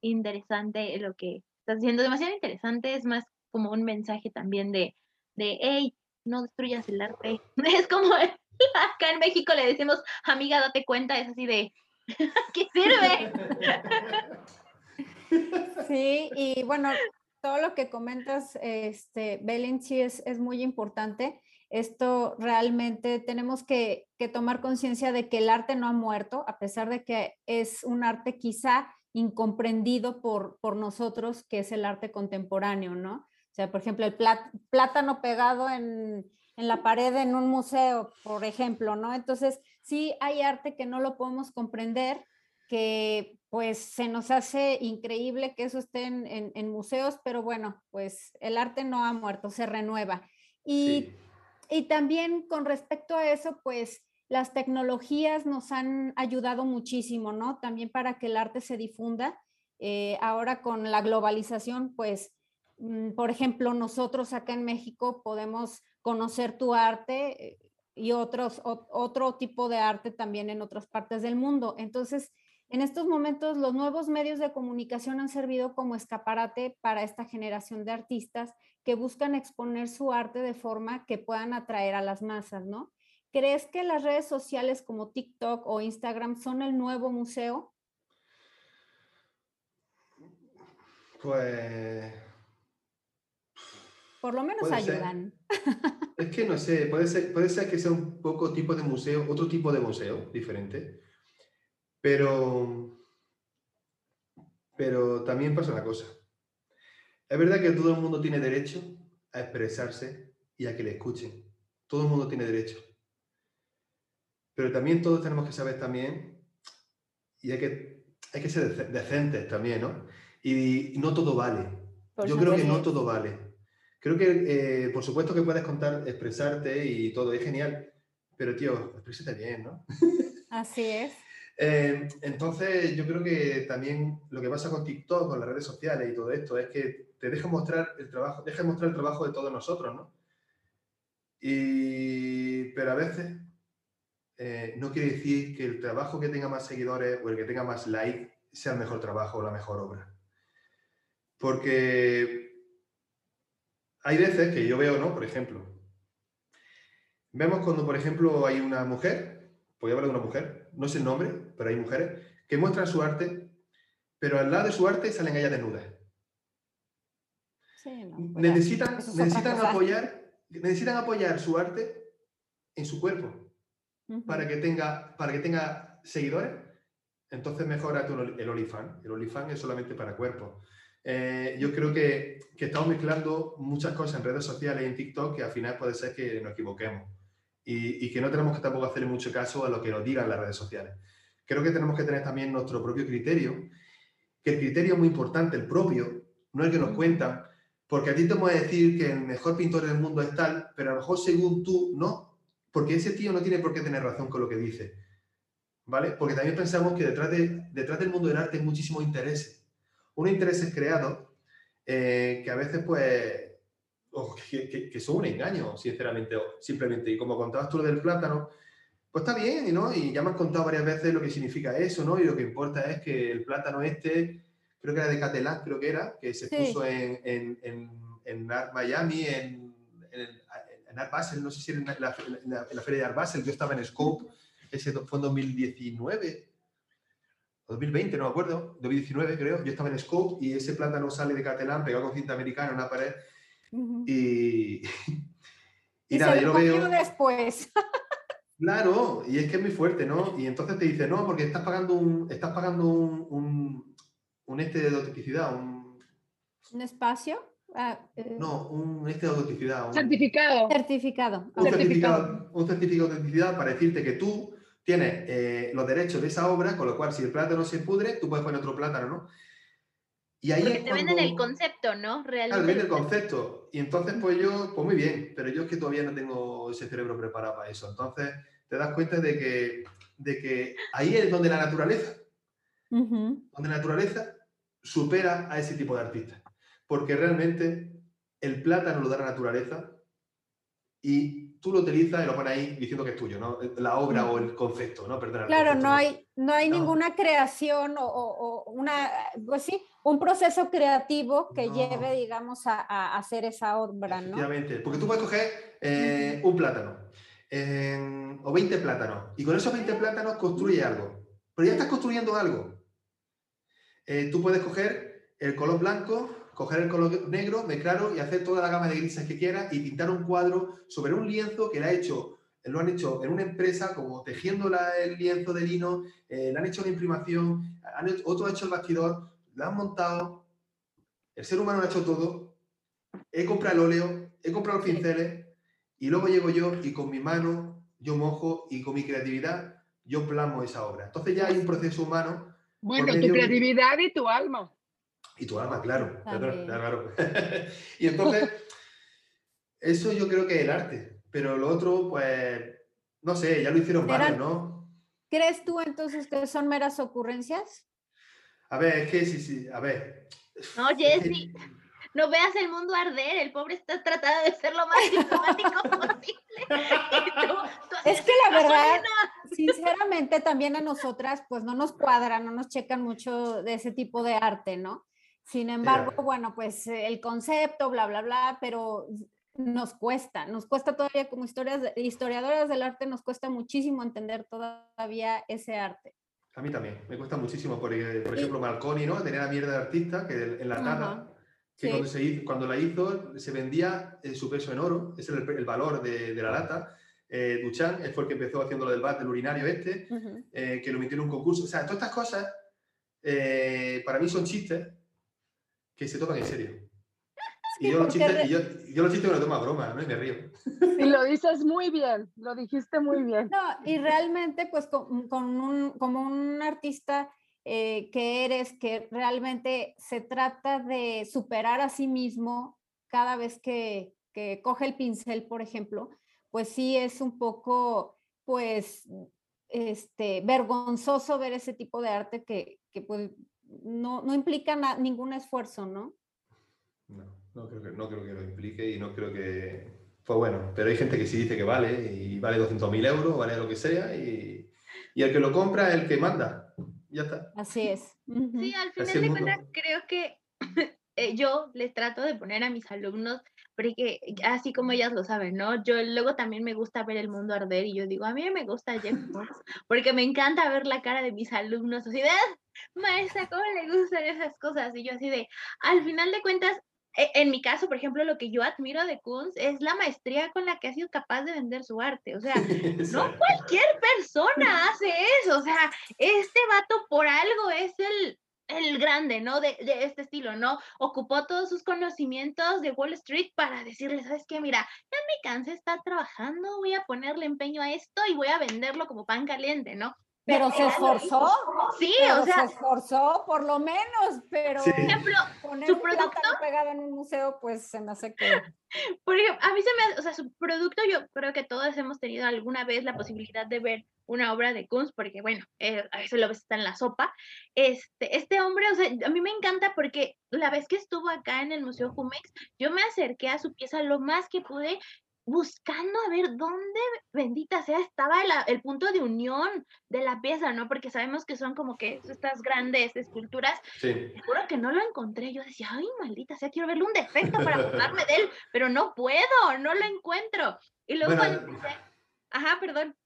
interesante lo que estás haciendo, demasiado interesante, es más como un mensaje también de, de hey, no destruyas el arte. Es como acá en México le decimos, amiga, date cuenta, es así de, ¿qué sirve? Sí, y bueno, todo lo que comentas, este, Belén, sí es, es muy importante. Esto realmente tenemos que, que tomar conciencia de que el arte no ha muerto, a pesar de que es un arte quizá incomprendido por, por nosotros, que es el arte contemporáneo, ¿no? O sea, por ejemplo, el plátano pegado en, la pared en un museo, por ejemplo, ¿no? Entonces, sí hay arte que no lo podemos comprender, que pues se nos hace increíble que eso esté en, museos, pero bueno, pues el arte no ha muerto, se renueva. Y, y también con respecto a eso, pues las tecnologías nos han ayudado muchísimo, ¿no? También para que el arte se difunda. Eh, ahora con la globalización, pues por ejemplo, nosotros acá en México podemos conocer tu arte eh, y otros, otro tipo de arte también en otras partes del mundo. Entonces, en estos momentos, los nuevos medios de comunicación han servido como escaparate para esta generación de artistas que buscan exponer su arte de forma que puedan atraer a las masas, ¿no? ¿Crees que las redes sociales como TikTok o Instagram son el nuevo museo? Pues por lo menos ayudan. Es que no sé, puede ser, puede ser que sea un poco tipo de museo, otro tipo de museo diferente, pero, pero también pasa una cosa. Es verdad que todo el mundo tiene derecho a expresarse y a que le escuchen. Todo el mundo tiene derecho. Pero también todos tenemos que saber también, y hay que, hay que ser decentes también, ¿no? Y, no todo vale. Yo creo que no todo vale. Creo que, eh, por supuesto que puedes contar, expresarte y todo, es genial, pero tío, exprésate bien, ¿no? Así es. Eh, entonces, yo creo que también lo que pasa con TikTok, con las redes sociales y todo esto, es que te deja mostrar el trabajo, deja mostrar el trabajo de todos nosotros, ¿no? Y, pero a veces eh, no quiere decir que el trabajo que tenga más seguidores o el que tenga más like sea el mejor trabajo o la mejor obra. Porque hay veces que yo veo, ¿no? Por ejemplo, vemos cuando, por ejemplo, hay una mujer, voy a hablar de una mujer, no sé el nombre, pero hay mujeres que muestran su arte, pero al lado de su arte salen ellas desnudas. Sí, no, pues necesitan, necesitan apoyar, necesitan apoyar su arte en su cuerpo para, que tenga, para que tenga seguidores. Entonces mejora el OnlyFans. El OnlyFans es solamente para cuerpos. Eh, yo creo que, que, estamos mezclando muchas cosas en redes sociales y en TikTok que al final puede ser que nos equivoquemos y, y, que no tenemos que tampoco hacerle mucho caso a lo que nos digan las redes sociales. Creo que tenemos que tener también nuestro propio criterio, que el criterio es muy importante, el propio, no el que nos cuentan, porque a ti te puede decir que el mejor pintor del mundo es tal, pero a lo mejor según tú no, porque ese tío no tiene por qué tener razón con lo que dice. ¿Vale? Porque también pensamos que detrás, de, detrás del mundo del arte hay muchísimos intereses unos intereses creados eh, que a veces, pues, que, son un engaño, sinceramente, simplemente. Y como contabas tú lo del plátano, pues está bien, ¿no? Y ya me has contado varias veces lo que significa eso, ¿no? Y lo que importa es que el plátano este, creo que era de Catalán, creo que era, que se puso en, en, en, en Miami, en, en, Art Basel, no sé si era en la, la, feria de Art Basel, yo estaba en Scope, ese fue en 2019, 2020, no me acuerdo, 2019 creo, yo estaba en Scope y ese plátano sale de Catalán pegado con cinta americana en una pared y, y, Y, nada, se yo lo lo veo... después. Claro, y es que es muy fuerte, ¿no? Y entonces te dice, no, porque estás pagando un, estás pagando un, un, un este de autenticidad, un, ¿Un espacio? Ah, eh, no, un este de autenticidad, un, Certificado. Certificado. un certificado. certificado, un certificado de autenticidad para decirte que tú tienes eh, los derechos de esa obra, con lo cual si el plátano se pudre, tú puedes poner otro plátano, ¿no? Y ahí Porque es te venden el concepto, ¿no? Claro, Realmente. viene el concepto. Y entonces, pues yo, pues muy bien, pero yo es que todavía no tengo ese cerebro preparado para eso. Entonces, te das cuenta de que, de que ahí es donde la naturaleza, donde la naturaleza supera a ese tipo de artistas. Porque realmente el plátano lo da la naturaleza y tú lo utilizas y lo pones ahí diciendo que es tuyo, ¿no? La obra o el concepto, ¿no? Perdona. el Claro, concepto, no hay, no hay No. ninguna creación o, o- o una, pues sí, un proceso creativo que No. lleve, digamos, a, a hacer esa obra, ¿no? Efectivamente, porque tú puedes coger eh, un plátano eh, o 20 plátanos y con esos 20 plátanos construye algo. Pero ya estás construyendo algo. Eh, tú puedes coger el color blanco, coger el color negro, mezclarlo y hacer toda la gama de grises que quieras y pintar un cuadro sobre un lienzo que le ha hecho, lo han hecho en una empresa como tejiendo la- el lienzo de lino, eh, le han hecho una imprimación, han hecho- otro ha hecho el bastidor, lo han montado, el ser humano lo ha hecho todo, he comprado el óleo, he comprado los pinceles y luego llego yo y con mi mano yo mojo y con mi creatividad yo plasmo esa obra. Entonces ya hay un proceso humano Bueno, tu creatividad y tu alma. Y tu alma, claro. claro, También. claro. y entonces, eso yo creo que es el arte, pero lo otro, pues, no sé, ya lo hicieron varios, ¿no? ¿Crees tú entonces que son meras ocurrencias? A ver, es que sí, sí, a ver. No, Jessy, no veas el mundo arder. El pobre está tratando de ser lo más diplomático posible. Y tú- tú Es que la verdad, sinceramente, también a nosotras, pues no nos cuadra, no nos checan mucho de ese tipo de arte, ¿no? Sin embargo, bueno, pues eh, el concepto, bla, bla, bla, pero nos cuesta, nos cuesta todavía como historias historiadoras del arte, nos cuesta muchísimo entender todavía ese arte. A mí también, me cuesta muchísimo, porque, por ejemplo, Marconi, ¿no? Tenía la mierda de artista que en la tada, que sí. cuando, se hizo- cuando la hizo se vendía eh, su peso en oro, ese es el, el valor de, de la lata. Eh, Duchamp fue el que empezó haciendo lo del bat del urinario este, Ujú. eh, que lo metió en un concurso. O sea, todas estas cosas eh, para mí son chistes que se toman en serio. Sí, Y yo, los chistes, re- y yo, y yo los chistes me los tomo a broma, ¿no? Y me río. Y lo dices muy bien, lo dijiste muy bien. No, y realmente, pues, con, con un, como un artista eh, que eres, que realmente se trata de superar a sí mismo cada vez que, que coge el pincel, por ejemplo, pues sí es un poco, pues, este, vergonzoso ver ese tipo de arte que, que pues, no, no implica na- ningún esfuerzo, ¿no? No, no creo, que, no creo que lo implique y no creo que... Pues bueno, pero hay gente que sí dice que vale y vale 200.000 euros, vale lo que sea y, y el que lo compra es el que manda. Ya está. Así es. Sí, al final de cuentas creo que eh, yo les trato de poner a mis alumnos, porque así como ellas lo saben, ¿no? Yo luego también me gusta ver el mundo arder y yo digo, a mí me gusta Jeff Koons, porque me encanta ver la cara de mis alumnos así de, "Ah, maestra, ¿cómo le gustan esas cosas? Y yo así de, al final de cuentas, e- en mi caso, por ejemplo, lo que yo admiro de Kunz es la maestría con la que ha sido capaz de vender su arte. O sea, no cualquier persona hace eso. O sea, este vato por algo es el, el grande, ¿no? De, de este estilo, ¿no? Ocupó todos sus conocimientos de Wall Street para decirle, ¿sabes qué? Mira, ya me cansé de estar trabajando, voy a ponerle empeño a esto y voy a venderlo como pan caliente, ¿no? Pero se esforzó. Sí, pero o sea, se esforzó por lo menos, pero Sí. por ejemplo, poner su producto- pegado en un museo, pues se me hace que... por ejemplo, a mí se me, hace- o sea, su producto, yo creo que todos hemos tenido alguna vez la posibilidad de ver una obra de Kunz, porque bueno, eh, a veces lo ves está en la sopa. Este, este hombre, o sea, a mí me encanta porque la vez que estuvo acá en el Museo Jumex, yo me acerqué a su pieza lo más que pude buscando a ver dónde, bendita sea, estaba la- el punto de unión de la pieza, ¿no? Porque sabemos que son como que estas grandes esculturas Sí. te juro que no lo encontré. Yo decía, ay, maldita sea, quiero verle un defecto para burlarme de él, pero no puedo, no lo encuentro. Y luego Bueno, cuando empecé- Ajá, perdón.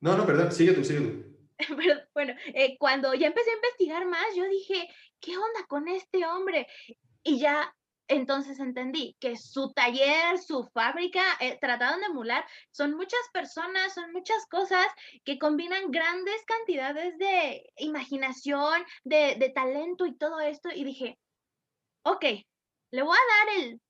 No, no, perdón, sigue tú, sigue tú. pero, bueno, eh, cuando ya empecé a investigar más, yo dije, ¿qué onda con este hombre? Y ya entonces entendí que su taller, su fábrica, eh, trataron de emular, son muchas personas, son muchas cosas que combinan grandes cantidades de imaginación, de, de talento y todo esto. Y dije, ok, le voy a dar el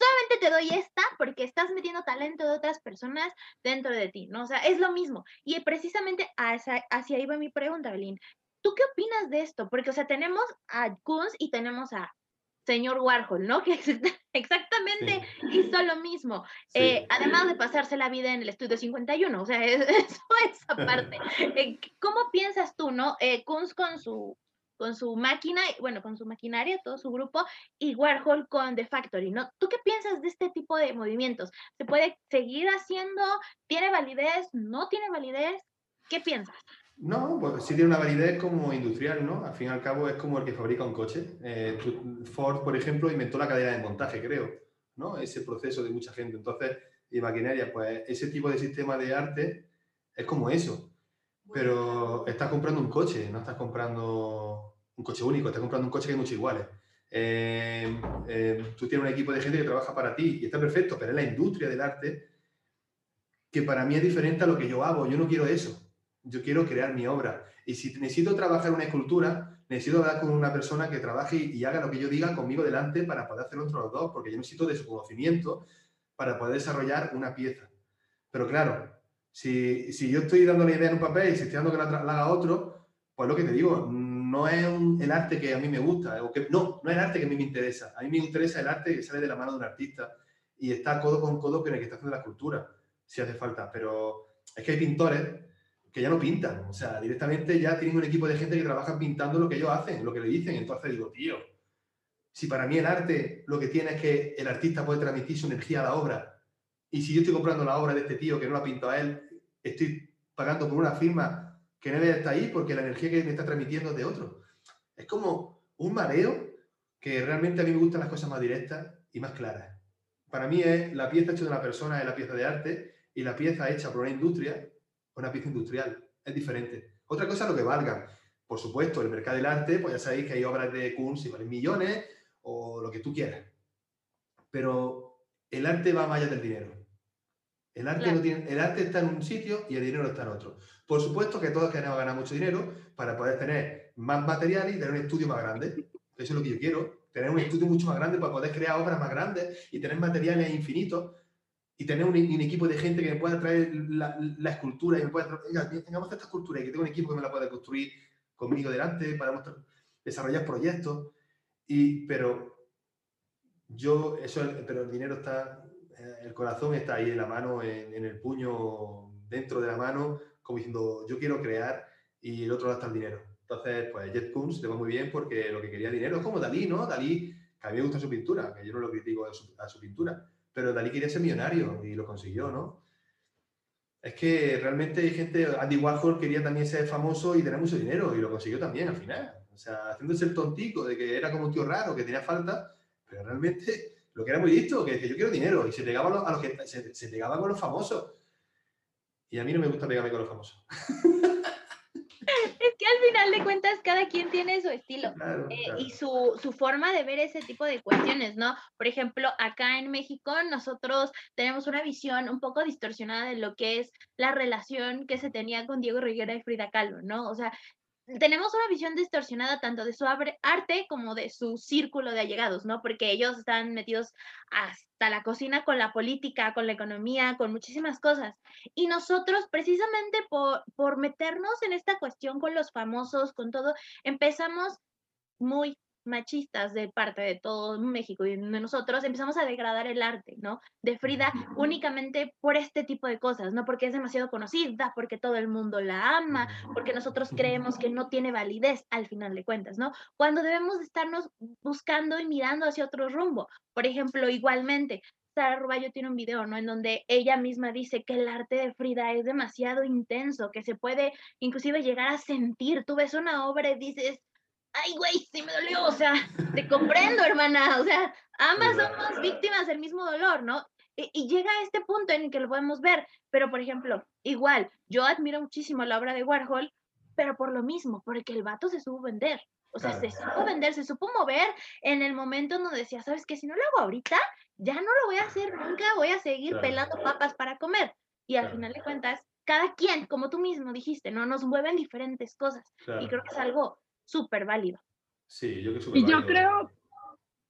solamente te doy esta porque estás metiendo talento de otras personas dentro de ti, ¿no? O sea, es lo mismo. Y precisamente hacia, hacia ahí va mi pregunta, Belín. ¿Tú qué opinas de esto? Porque, o sea, tenemos a Kunz y tenemos a señor Warhol, ¿no? Que exactamente hizo lo mismo. Eh, además de pasarse la vida en el estudio 51, o sea, eso es aparte. Eh, ¿Cómo piensas tú, no? Eh, Kunz con su con su máquina, bueno, con su maquinaria, todo su grupo, y Warhol con The Factory, ¿no? ¿Tú qué piensas de este tipo de movimientos? ¿Se puede seguir haciendo? ¿Tiene validez? ¿No tiene validez? ¿Qué piensas? No, pues sí tiene una validez como industrial, ¿no? Al fin y al cabo es como el que fabrica un coche. Eh, Ford, por ejemplo, inventó la cadena de montaje, creo, ¿no? Ese proceso de mucha gente. Entonces, y maquinaria, pues ese tipo de sistema de arte es como eso. Pero estás comprando un coche, no estás comprando un coche único, estás comprando un coche que hay muchos iguales. Eh, eh, tú tienes un equipo de gente que trabaja para ti y está perfecto, pero es la industria del arte que para mí es diferente a lo que yo hago. Yo no quiero eso. Yo quiero crear mi obra. Y si necesito trabajar una escultura, necesito hablar con una persona que trabaje y, haga lo que yo diga conmigo delante para poder hacer otros los dos, porque yo necesito de su conocimiento para poder desarrollar una pieza. Pero claro, si, si yo estoy dando la idea en un papel y si estoy dando que la, la haga otro, pues lo que te digo, no es el arte que a mí me gusta, o que, no, no es el arte que a mí me interesa. A mí me interesa el arte que sale de la mano de un artista y está codo con codo con el que está haciendo la escultura, si hace falta. Pero es que hay pintores que ya no pintan, o sea, directamente ya tienen un equipo de gente que trabaja pintando lo que ellos hacen, lo que le dicen. Entonces digo, tío, si para mí el arte lo que tiene es que el artista puede transmitir su energía a la obra, y si yo estoy comprando la obra de este tío que no la pinto a él, estoy pagando por una firma que no está ahí porque la energía que me está transmitiendo es de otro. Es como un mareo que realmente a mí me gustan las cosas más directas y más claras. Para mí es la pieza hecha de una persona es la pieza de arte y la pieza hecha por una industria una pieza industrial. Es diferente. Otra cosa es lo que valga. Por supuesto, el mercado del arte, pues ya sabéis que hay obras de Kunz y valen millones o lo que tú quieras. Pero el arte va más allá del dinero. El arte, no tiene, el arte está en un sitio y el dinero está en otro. Por supuesto que todos queremos ganar mucho dinero para poder tener más material y tener un estudio más grande. Eso es lo que yo quiero. Tener un estudio mucho más grande para poder crear obras más grandes y tener materiales infinitos y tener un, equipo de gente que me pueda traer la, escultura y me pueda traer, tengamos esta escultura y que tenga un equipo que me la pueda construir conmigo delante para desarrollar proyectos. Y, pero yo, eso, pero el dinero está, eh, el corazón está ahí en la mano, en, en el puño, dentro de la mano como diciendo, yo quiero crear y el otro lado está el dinero. Entonces, pues Jet Koons le va muy bien porque lo que quería dinero es como Dalí, ¿no? Dalí, que a mí me gusta su pintura, que yo no lo critico a su, a su pintura, pero Dalí quería ser millonario y lo consiguió, ¿no? Es que realmente hay gente, Andy Warhol quería también ser famoso y tener mucho dinero y lo consiguió también al final. O sea, haciéndose el tontico de que era como un tío raro, que tenía falta, pero realmente lo que era muy listo, que, que yo quiero dinero y se pegaba a los, a los que se, se pegaba con los famosos. Y a mí no me gusta pegarme con los famosos. Es que al final de cuentas cada quien tiene su estilo eh, y su, su, forma de ver ese tipo de cuestiones, ¿no? Por ejemplo, acá en México nosotros tenemos una visión un poco distorsionada de lo que es la relación que se tenía con Diego Rivera y Frida Kahlo, ¿no? O sea, tenemos una visión distorsionada tanto de su arte como de su círculo de allegados, ¿no? Porque ellos están metidos hasta la cocina con la política, con la economía, con muchísimas cosas. Y nosotros, precisamente por, por meternos en esta cuestión con los famosos, con todo, empezamos muy machistas de parte de todo México y de nosotros, empezamos a degradar el arte, ¿no? De Frida únicamente por este tipo de cosas, ¿no? Porque es demasiado conocida, porque todo el mundo la ama, porque nosotros creemos que no tiene validez al final de cuentas, ¿no? Cuando debemos estarnos buscando y mirando hacia otro rumbo. Por ejemplo, igualmente, Sara Ruballo tiene un video, ¿no? En donde ella misma dice que el arte de Frida es demasiado intenso, que se puede inclusive llegar a sentir. Tú ves una obra y dices, ay, güey, sí me dolió, o sea, te comprendo, hermana, o sea, ambas somos víctimas del mismo dolor, ¿no? Y, llega a este punto en el que lo podemos ver, pero por ejemplo, igual, yo admiro muchísimo la obra de Warhol pero por lo mismo, porque el vato se supo vender. O sea, se supo vender, se supo mover en el momento donde decía, ¿sabes qué? Si no lo hago ahorita, ya no lo voy a hacer nunca, voy a seguir pelando papas para comer. Y al final de cuentas, cada quien, como tú mismo dijiste, ¿no? Nos mueven diferentes cosas. Y creo que es algo súper válido. Sí, yo creo que Y yo creo,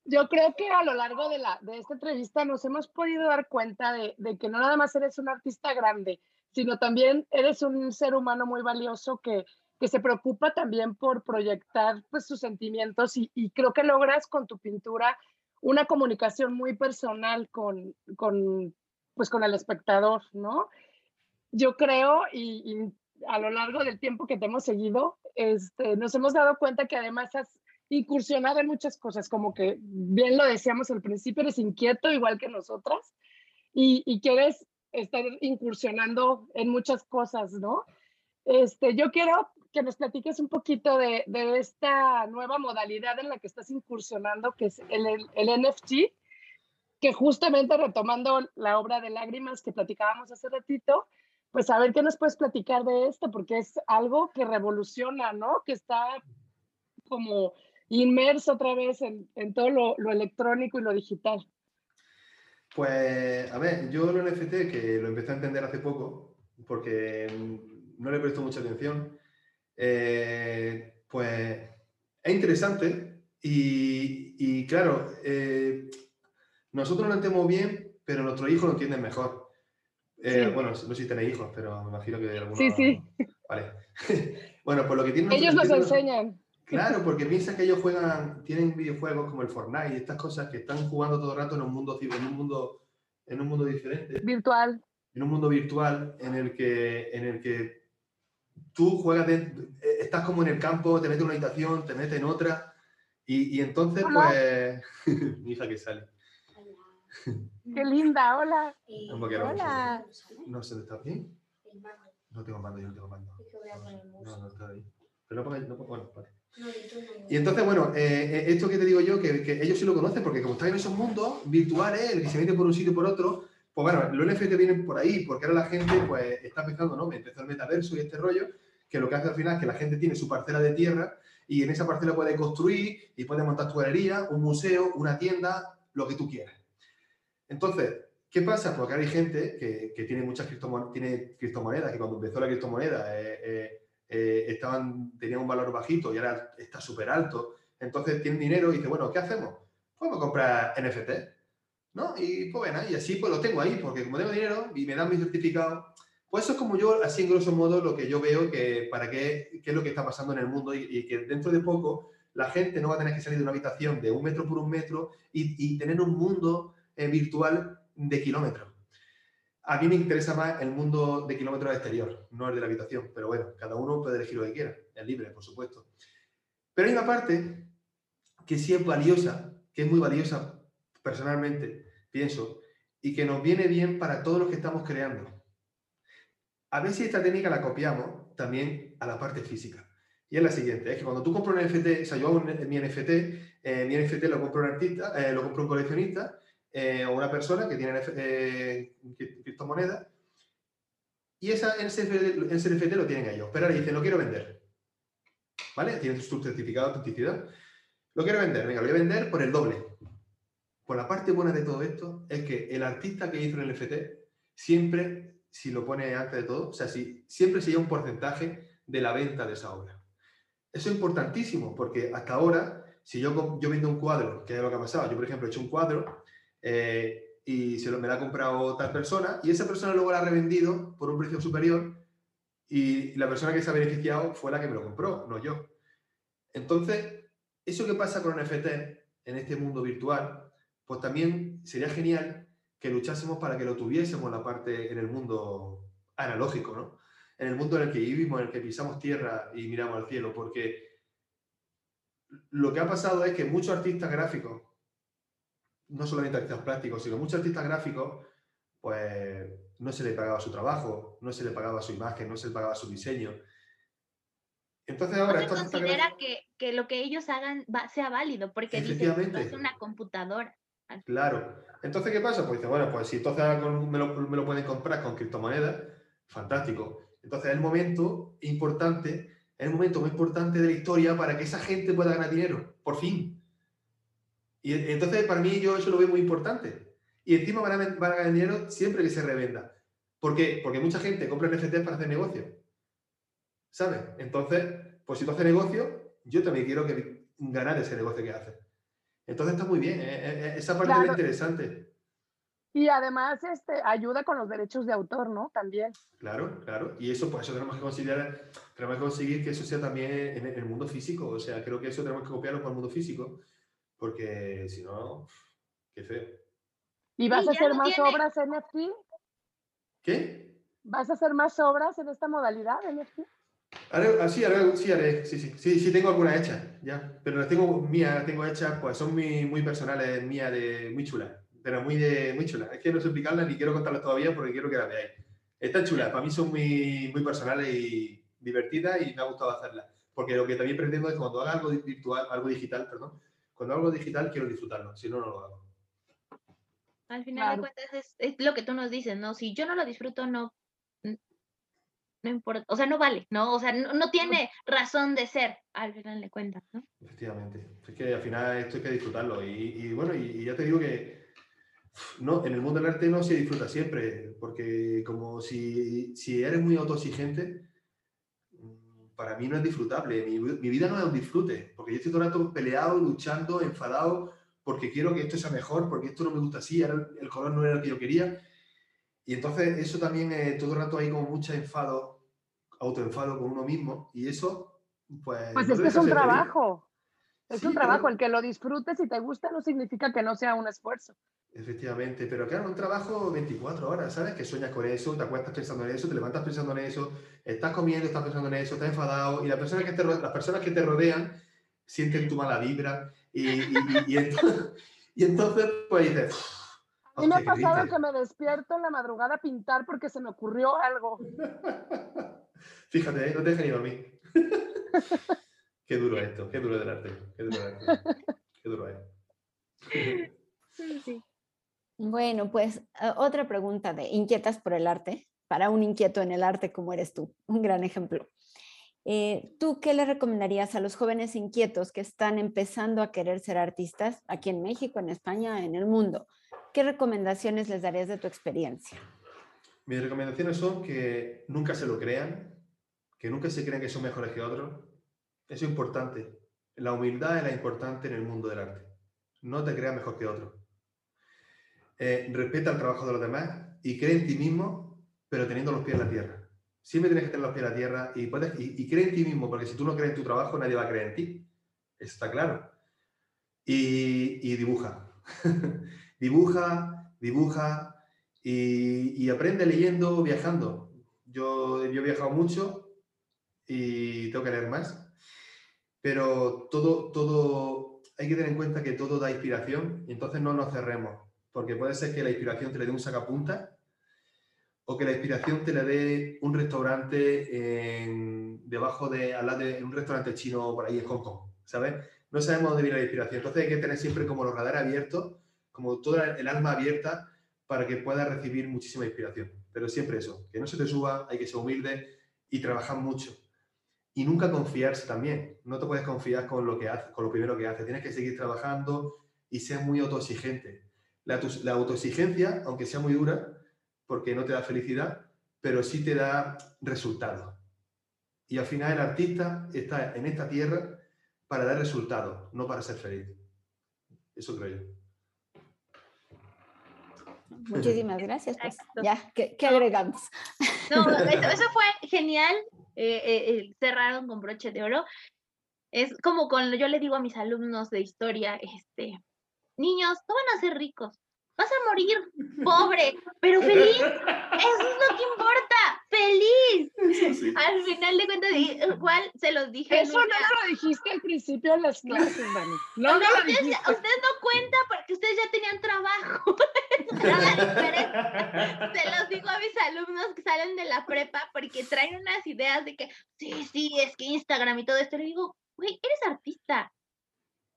yo creo que a lo largo de, la, de esta entrevista nos hemos podido dar cuenta de, de, que no nada más eres un artista grande, sino también eres un ser humano muy valioso que, que se preocupa también por proyectar pues, sus sentimientos y, y, creo que logras con tu pintura una comunicación muy personal con, con, pues, con el espectador, ¿no? Yo creo, y, y a lo largo del tiempo que te hemos seguido, este, nos hemos dado cuenta que además has incursionado en muchas cosas, como que bien lo decíamos al principio, eres inquieto igual que nosotras y, quieres estar incursionando en muchas cosas, ¿no? Este, yo quiero que nos platiques un poquito de, de, esta nueva modalidad en la que estás incursionando, que es el, el, el, NFT, que justamente retomando la obra de Lágrimas que platicábamos hace ratito, pues a ver qué nos puedes platicar de esto, porque es algo que revoluciona, ¿no? Que está como inmerso otra vez en, todo lo, electrónico y lo digital. Pues, a ver, yo lo NFT, que lo empecé a entender hace poco, porque no le presto mucha atención, eh, pues es interesante y, y claro, eh, nosotros lo entendemos bien, pero nuestros hijos lo entienden mejor. Eh, bueno, no sé si tenéis hijos, pero me imagino que algunos... Sí, sí. Vale. bueno, pues lo que tienen... Ellos nos enseñan. Claro, porque piensan que ellos juegan, tienen videojuegos como el Fortnite y estas cosas que están jugando todo el rato en un mundo, en un mundo, en un mundo diferente. Virtual. En un mundo virtual en el que, en el que tú juegas, eh, estás como en el campo, te metes en una habitación, te metes en otra y, y entonces pues... Mi hija que sale. Qué linda, hola. hola. No sé, ¿está bien? No tengo mando, yo no tengo mando. No, no está ahí. Pero no pongáis, no, bueno, vale. Y entonces, bueno, eh, eh, esto que te digo yo, que, que, ellos sí lo conocen, porque como están en esos mundos virtuales, el que se mete por un sitio y por otro, pues bueno, los NFT vienen por ahí, porque ahora la gente pues está empezando, ¿no? Empezó el metaverso y este rollo, que lo que hace al final es que la gente tiene su parcela de tierra y en esa parcela puede construir y puede montar tu galería, un museo, una tienda, lo que tú quieras. Entonces, ¿qué pasa? Porque hay gente que, tiene muchas criptomonedas, tiene que cuando empezó la criptomoneda eh, eh, eh, estaban, tenían un valor bajito y ahora está súper alto. Entonces tienen dinero y dice, bueno, ¿qué hacemos? Pues comprar NFT, ¿no? Y pues bueno, y así pues lo tengo ahí, porque como tengo dinero y me dan mi certificado, pues eso es como yo, así en grosso modo, lo que yo veo que para qué, qué es lo que está pasando en el mundo y, que dentro de poco la gente no va a tener que salir de una habitación de un metro por un metro y, tener un mundo virtual de kilómetros. A mí me interesa más el mundo de kilómetros exterior, no el de la habitación, pero bueno, cada uno puede elegir lo que quiera, es libre, por supuesto. Pero hay una parte que sí es valiosa, que es muy valiosa personalmente, pienso, y que nos viene bien para todos los que estamos creando. A ver si esta técnica la copiamos también a la parte física. Y es la siguiente, es que cuando tú compras un NFT, o sea, yo hago mi NFT, eh, mi NFT lo compro un artista, eh, lo compro un coleccionista, eh, o una persona que tiene eh, criptomonedas y esa, ese, NFT lo tienen ellos, pero ahora dicen, lo quiero vender. ¿Vale? Tienen su certificado de autenticidad. Lo quiero vender, venga, lo voy a vender por el doble. Pues la parte buena de todo esto es que el artista que hizo el NFT siempre, si lo pone antes de todo, o sea, si, siempre se lleva un porcentaje de la venta de esa obra. Eso es importantísimo porque hasta ahora, si yo, yo vendo un cuadro, que es lo que ha pasado, yo por ejemplo he hecho un cuadro eh, y se lo, me la ha comprado tal persona y esa persona luego la ha revendido por un precio superior y la persona que se ha beneficiado fue la que me lo compró, no yo. Entonces, eso que pasa con NFT en este mundo virtual, pues también sería genial que luchásemos para que lo tuviésemos la parte en el mundo analógico, ¿no? En el mundo en el que vivimos, en el que pisamos tierra y miramos al cielo, porque lo que ha pasado es que muchos artistas gráficos no solamente artistas plásticos, sino muchos artistas gráficos, pues no se le pagaba su trabajo, no se le pagaba su imagen, no se le pagaba su diseño. Entonces ahora... No se considera que, que, lo que ellos hagan sea válido, porque dice que es una computadora. Claro. Entonces, ¿qué pasa? Pues dice, bueno, pues si entonces me lo, me lo pueden comprar con criptomonedas, fantástico. Entonces, es el momento importante es el momento más importante de la historia para que esa gente pueda ganar dinero, por fin. Y entonces para mí yo eso lo veo muy importante. Y encima van a, van a ganar dinero siempre que se revenda. ¿Por qué? Porque mucha gente compra NFTs para hacer negocio. ¿Sabes? Entonces, pues si tú haces negocio, yo también quiero que ganar ese negocio que haces. Entonces está muy bien, ¿eh? Eh, eh, esa parte es interesante. Y además este, ayuda con los derechos de autor, ¿no? También. Claro, claro. Y eso, pues eso tenemos que considerar, tenemos que conseguir que eso sea también en el mundo físico. O sea, creo que eso tenemos que copiarlo para el mundo físico, porque si no, qué feo. ¿Y vas a hacer más obras NFT? ¿Qué? ¿Vas a hacer más obras en esta modalidad NFT? Haré, ah, sí, haré, sí, haré, sí, sí, sí, sí, tengo algunas hechas, ya, pero las tengo mías, tengo hechas, pues son muy, muy personales, mías, de, muy chulas pero muy, de, muy chula. Es que no sé explicarla ni quiero contarlas todavía porque quiero que las veáis. Están chulas, para mí son muy, muy personales y divertidas y me ha gustado hacerlas. Porque lo que también pretendo es cuando haga algo virtual, algo digital, perdón, cuando hago algo digital quiero disfrutarlo, si no, no lo hago. Al final de cuentas es, lo que tú nos dices, ¿no? Si yo no lo disfruto, no, no importa, o sea, no vale, ¿no? O sea, no, tiene razón de ser al final de cuentas, ¿no? Efectivamente. Es que al final esto hay que disfrutarlo. Y, bueno, y, ya te digo que no, en el mundo del arte no se disfruta siempre, porque como si, si eres muy autoexigente, para mí no es disfrutable. Mi, vida no es un disfrute, porque yo estoy todo el rato peleado, luchando, enfadado, porque quiero que esto sea mejor, porque esto no me gusta así, el color no era el que yo quería. Y entonces eso también es todo el rato hay como mucho enfado, autoenfado con uno mismo, y eso, pues... Pues es que es un trabajo. Es un trabajo, el que lo disfrutes y te gusta no significa que no sea un esfuerzo. Efectivamente, pero claro, un trabajo 24 horas, ¿sabes? Que sueñas con eso, te acuestas pensando en eso, te levantas pensando en eso, estás comiendo, estás pensando en eso, estás enfadado y las personas que te, las personas que te rodean sienten tu mala vibra y, y, entonces, pues dices... A mí me ha pasado que me despierto en la madrugada a pintar porque se me ocurrió algo. Fíjate, ¿eh? no te dejes ni dormir. qué duro esto, qué duro del arte, qué duro, qué duro es. Sí. Bueno, pues ah, otra pregunta de inquietas por el arte, para un inquieto en el arte como eres tú, un gran ejemplo. Eh, ¿Tú qué le recomendarías a los jóvenes inquietos que están empezando a querer ser artistas aquí en México, en España, en el mundo? ¿Qué recomendaciones les darías de tu experiencia? Mis recomendaciones son que nunca se lo crean, que nunca se crean que son mejores que otros. Eso es importante. La humildad es la importante en el mundo del arte. No te creas mejor que otro. Eh, respeta el trabajo de los demás y cree en ti mismo, pero teniendo los pies en la tierra. Siempre tienes que tener los pies en la tierra y, puedes, y, cree en ti mismo, porque si tú no crees en tu trabajo, nadie va a creer en ti. Está claro. Y, dibuja. dibuja, dibuja y, aprende leyendo, viajando. Yo, yo he viajado mucho y tengo que leer más. Pero todo, todo, hay que tener en cuenta que todo da inspiración y entonces no nos cerremos porque puede ser que la inspiración te le dé un sacapunta o que la inspiración te le dé un restaurante debajo de, al lado de un restaurante chino por ahí en Hong Kong, ¿sabes? No sabemos dónde viene la inspiración. Entonces hay que tener siempre como los radares abiertos, como toda el alma abierta para que puedas recibir muchísima inspiración. Pero siempre eso, que no se te suba, hay que ser humilde y trabajar mucho. Y nunca confiarse también. No te puedes confiar con lo que haces, con lo primero que haces. Tienes que seguir trabajando y ser muy autoexigente. La, autoexigencia, aunque sea muy dura, porque no te da felicidad, pero sí te da resultados. Y al final el artista está en esta tierra para dar resultados, no para ser feliz. Eso creo yo. Muchísimas gracias. Pues. Ya, ¿qué, agregamos? No, eso, fue genial. Eh, eh, cerraron con broche de oro. Es como cuando yo le digo a mis alumnos de historia, este, niños, no van a ser ricos, vas a morir pobre, pero feliz. Eso es lo que importa, feliz. Al final de cuentas, igual se los dije. Eso no lo dijiste al principio de las clases, Dani. No, no, lo ustedes, ustedes no cuentan porque ustedes ya tenían trabajo. se los digo a mis alumnos que salen de la prepa porque traen unas ideas de que, sí, sí, es que Instagram y todo esto. Le digo, güey, eres artista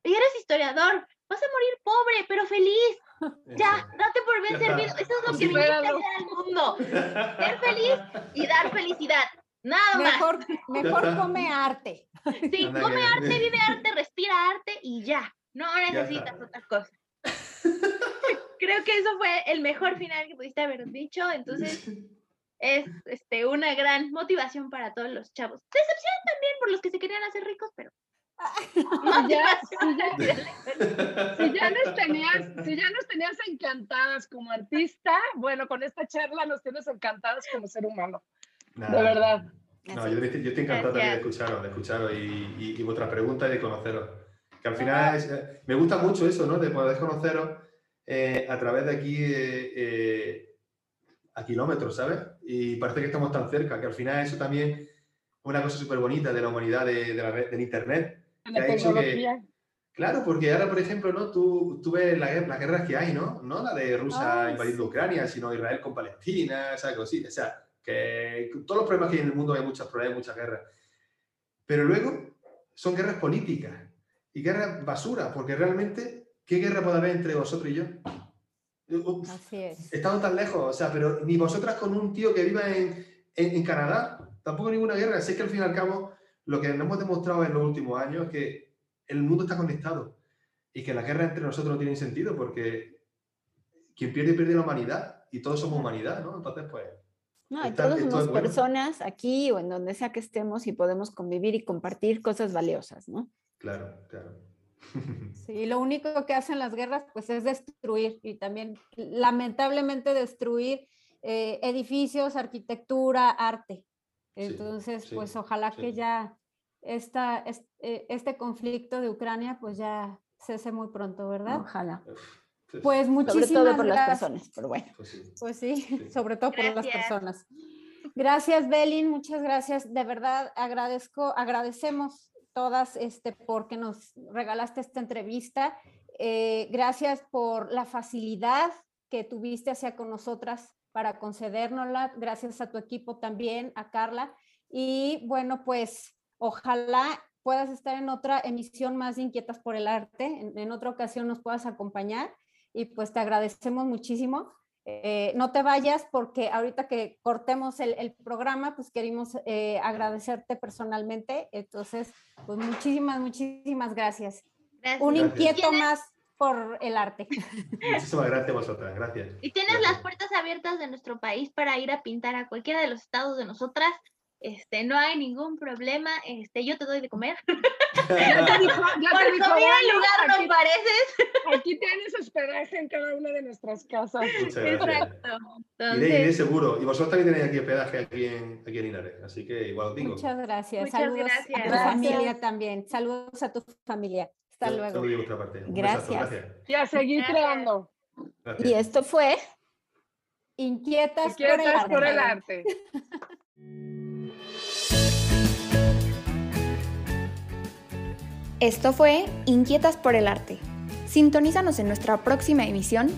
y eres historiador vas a morir pobre, pero feliz. Ya, date por bien servido. Eso es lo que viniste a hacer al mundo. Ser feliz y dar felicidad. Nada más. Mejor, mejor come arte. Sí, come arte, vive arte, respira arte y ya. No necesitas está. otra cosa. Creo que eso fue el mejor final que pudiste haber dicho. Entonces, es este, una gran motivación para todos los chavos. Decepción también por los que se querían hacer ricos, pero. Si ya, si ya- si ya nos tenías, si ya nos tenías encantadas como artista, bueno, con esta charla nos tienes encantadas como ser humano, Nada. de verdad. No, yo, yo estoy encantado también de escucharos, de escucharos y, y, y vuestras preguntas y de conoceros. Que al final es- eh, me gusta mucho eso, ¿no? De poder conoceros eh, a través de aquí eh, eh, a kilómetros, ¿sabes? Y parece que estamos tan cerca, que al final eso también es una cosa súper bonita de la humanidad, de, de la red- del Internet. La que-. Claro, porque ahora, por ejemplo, ¿no? Tú, tú ves la las guerras que hay, ¿no? No la de Rusia Ay, invadiendo. Ucrania, sino Israel con Palestina, esa cosita. O sea, que todos los problemas que hay en el mundo hay muchos problemas, muchas guerras. Pero luego son guerras políticas y guerras basura, porque realmente, ¿qué guerra puede haber entre vosotros y yo? Uf, Así es. Estando tan lejos, o sea, pero ni vosotras con un tío que viva en, en, en Canadá, tampoco ninguna guerra. Así que al fin y al cabo, lo que nos hemos demostrado en los últimos años es que el mundo está conectado y que la guerra entre nosotros no tiene sentido porque quien pierde, pierde la humanidad y todos somos humanidad, ¿no? Entonces, pues, No, y Está- todos somos es bueno. personas aquí o en donde sea que estemos y podemos convivir y compartir cosas valiosas, ¿no? claro, claro. Sí, lo único que hacen las guerras pues es destruir y también lamentablemente destruir eh, edificios, arquitectura, arte. Entonces, sí, pues ojalá sí. que ya esta, es- eh, este conflicto de Ucrania pues ya cese muy pronto, ¿verdad? Ojalá. Pues, Pues Sobre muchísimas todo por las gracias. personas, pero bueno. pues sí. Pues sí, Sí. sobre todo por las Gracias. personas. Gracias, Belin, muchas gracias. De verdad, agradezco, agradecemos todas este, porque nos regalaste esta entrevista. Eh, gracias por la facilidad que tuviste hacia con nosotras para concedérnosla. Gracias a tu equipo también, a Carla. Y bueno, pues ojalá puedas estar en otra emisión más de Inquietas por el Arte, en, en otra ocasión nos puedas acompañar y pues te agradecemos muchísimo. Eh, no te vayas porque ahorita que cortemos el, el programa, pues queremos eh, agradecerte personalmente. Entonces, pues muchísimas, muchísimas gracias. Gracias. Un inquieto ¿Tienes- más por el arte. Muchísimas gracias a vosotras, gracias. Y tienes Gracias. las puertas abiertas de nuestro país para ir a pintar a cualquiera de los estados de nosotras. Este, no hay ningún problema. Este, yo te doy de comer. Ya te dijo, ya Por te dijo, comida "Bueno, lugar aquí, no pareces. aquí tienes hospedaje en cada una de nuestras casas. Muchas gracias. Exacto. Iré, iré Entonces, seguro. Y vosotros también tenéis aquí hospedaje aquí en, aquí en Linares. Así que igual os digo. Muchas gracias. Muchas Saludos a gracias. tu Gracias. familia también. Saludos a tu familia. Hasta luego. parte. Un Gracias. besazo, gracias. Y a seguir Gracias. creando. Gracias. Y esto fue Inquietas, por el arte. por el arte. Esto fue Inquietas por el Arte. Sintonízanos en nuestra próxima emisión